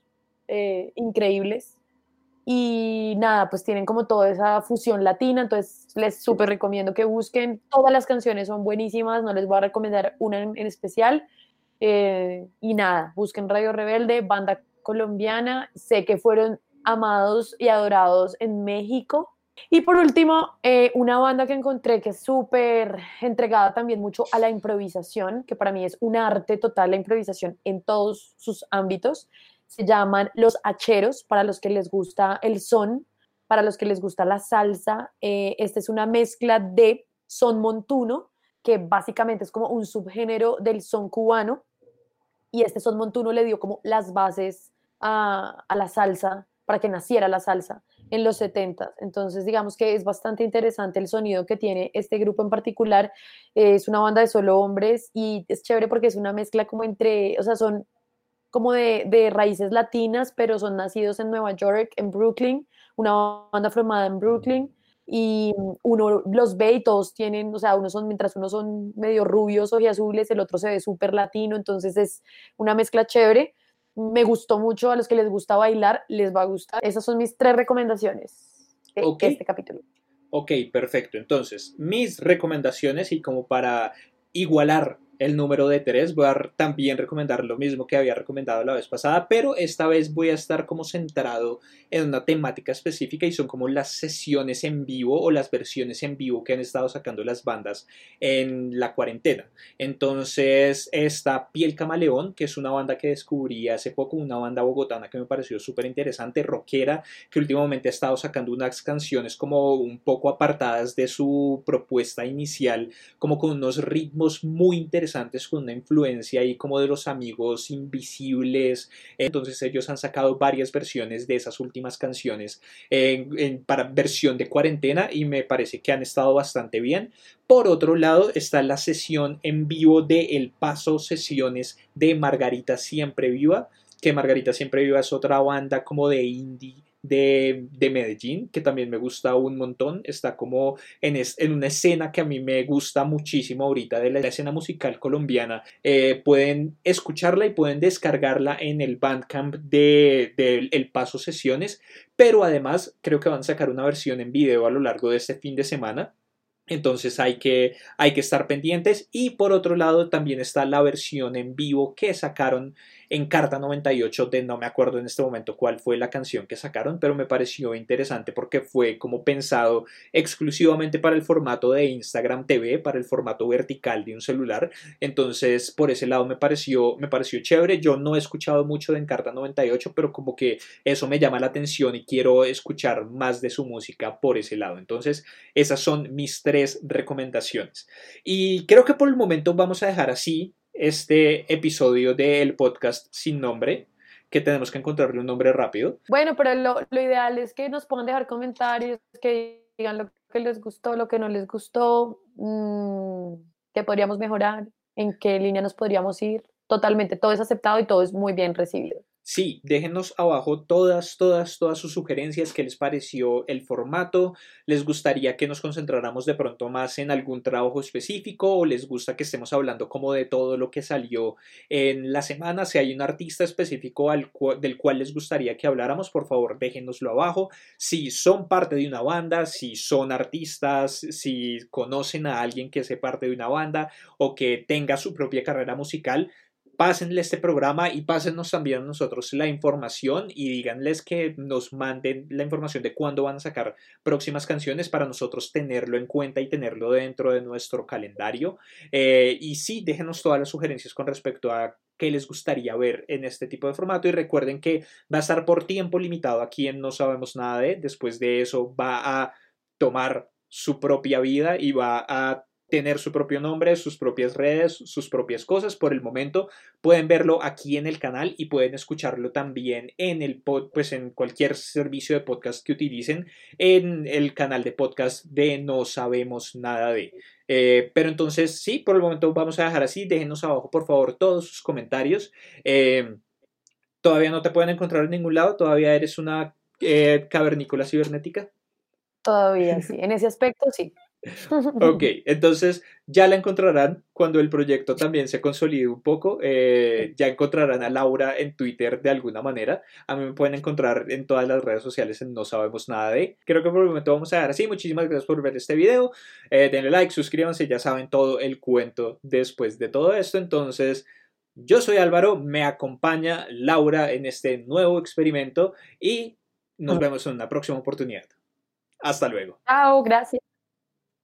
eh, increíbles y nada, pues tienen como toda esa fusión latina, entonces les súper recomiendo que busquen. Todas las canciones son buenísimas, no les voy a recomendar una en, especial. Eh, y nada, busquen Radio Rebelde, banda colombiana. Sé que fueron amados y adorados en México. Y por último, eh, una banda que encontré que es súper entregada también mucho a la improvisación, que para mí es un arte total la improvisación en todos sus ámbitos se llaman Los Hacheros, para los que les gusta el son. para los que les gusta la salsa, eh, esta es una mezcla de son montuno, que básicamente es como un subgénero del son cubano, y este son montuno le dio como las bases a, a la salsa, para que naciera la salsa en los 70. Entonces, digamos que es bastante interesante el sonido que tiene este grupo en particular. es una banda de solo hombres y es chévere porque es una mezcla como entre, o sea, son como de, de raíces latinas, pero son nacidos en Nueva York, en Brooklyn, una banda formada en Brooklyn y uno los ve y todos tienen, o sea, unos son, mientras unos son medio rubios o azules, el otro se ve súper latino, entonces es una mezcla chévere me gustó mucho, a los que les gusta bailar, les va a gustar. Esas son mis tres recomendaciones de este capítulo. Ok, perfecto. Entonces, mis recomendaciones y como para igualar el número de tres. Voy a también recomendar lo mismo que había recomendado la vez pasada, pero esta vez voy a estar como centrado en una temática específica y son como las sesiones en vivo o las versiones en vivo que han estado sacando las bandas en la cuarentena. Entonces está Piel Camaleón, que es una banda que descubrí hace poco, una banda bogotana que me pareció súper interesante, rockera, que últimamente ha estado sacando unas canciones como un poco apartadas de su propuesta inicial, como con unos ritmos muy interesantes con una influencia ahí como de los amigos invisibles. Entonces ellos han sacado varias versiones de esas últimas canciones en, para versión de cuarentena y me parece que han estado bastante bien. Por otro lado está la sesión en vivo de El Paso Sesiones de Margarita Siempre Viva, que Margarita Siempre Viva es otra banda como de indie de, Medellín, que también me gusta un montón. Está como en, en, una escena que a mí me gusta muchísimo ahorita de la escena musical colombiana. Eh, pueden escucharla y pueden descargarla en el Bandcamp de, de, El Paso Sesiones, pero además creo que van a sacar una versión en video a lo largo de este fin de semana. Entonces hay que, hay que estar pendientes. Y por otro lado también está la versión en vivo que sacaron en Carta 98 de no me acuerdo en este momento cuál fue la canción que sacaron, pero me pareció interesante porque fue como pensado exclusivamente para el formato de Instagram TV, para el formato vertical de un celular. Entonces, por ese lado me pareció, me pareció chévere. Yo no he escuchado mucho de Encarta 98, pero como que eso me llama la atención y quiero escuchar más de su música por ese lado. Entonces, esas son mis tres recomendaciones. Y creo que por el momento vamos a dejar así este episodio del podcast sin nombre, que tenemos que encontrarle un nombre rápido. Bueno, pero lo, ideal es que nos puedan dejar comentarios, que digan lo que les gustó, lo que no les gustó, mmm, podríamos mejorar, en qué línea nos podríamos ir. Totalmente, todo es aceptado y todo es muy bien recibido. Sí, déjenos abajo todas, todas, todas sus sugerencias, qué les pareció el formato, les gustaría que nos concentráramos de pronto más en algún trabajo específico o les gusta que estemos hablando como de todo lo que salió en la semana, si hay un artista específico del cual les gustaría que habláramos, por favor déjenoslo abajo, si son parte de una banda, si son artistas, si conocen a alguien que sea parte de una banda o que tenga su propia carrera musical, pásenle este programa y pásennos también a nosotros la información y díganles que nos manden la información de cuándo van a sacar próximas canciones para nosotros tenerlo en cuenta y tenerlo dentro de nuestro calendario. Eh, y sí, déjenos todas las sugerencias con respecto a qué les gustaría ver en este tipo de formato y recuerden que va a estar por tiempo limitado a quien no sabemos nada de, después de eso va a tomar su propia vida y va a tener su propio nombre, sus propias redes, sus propias cosas. Por el momento pueden verlo aquí en el canal y pueden escucharlo también en el pues en cualquier servicio de podcast que utilicen en el canal de podcast de No Sabemos Nada de. Eh, pero entonces sí, por el momento vamos a dejar así. Déjenos abajo por favor todos sus comentarios. Eh, todavía no te pueden encontrar en ningún lado. Todavía eres una eh, cavernícola cibernética. Todavía sí. En ese aspecto sí. Ok, entonces ya la encontrarán cuando el proyecto también se consolide un poco. Eh, ya encontrarán a Laura en Twitter de alguna manera. A mí me pueden encontrar en todas las redes sociales en No Sabemos Nada de. Creo que por el momento vamos a dejar así. Muchísimas gracias por ver este video. Eh, denle like, suscríbanse, ya saben todo el cuento después de todo esto. Entonces, yo soy Álvaro, me acompaña Laura en este nuevo experimento y nos vemos en una próxima oportunidad. Hasta luego. Chao, gracias.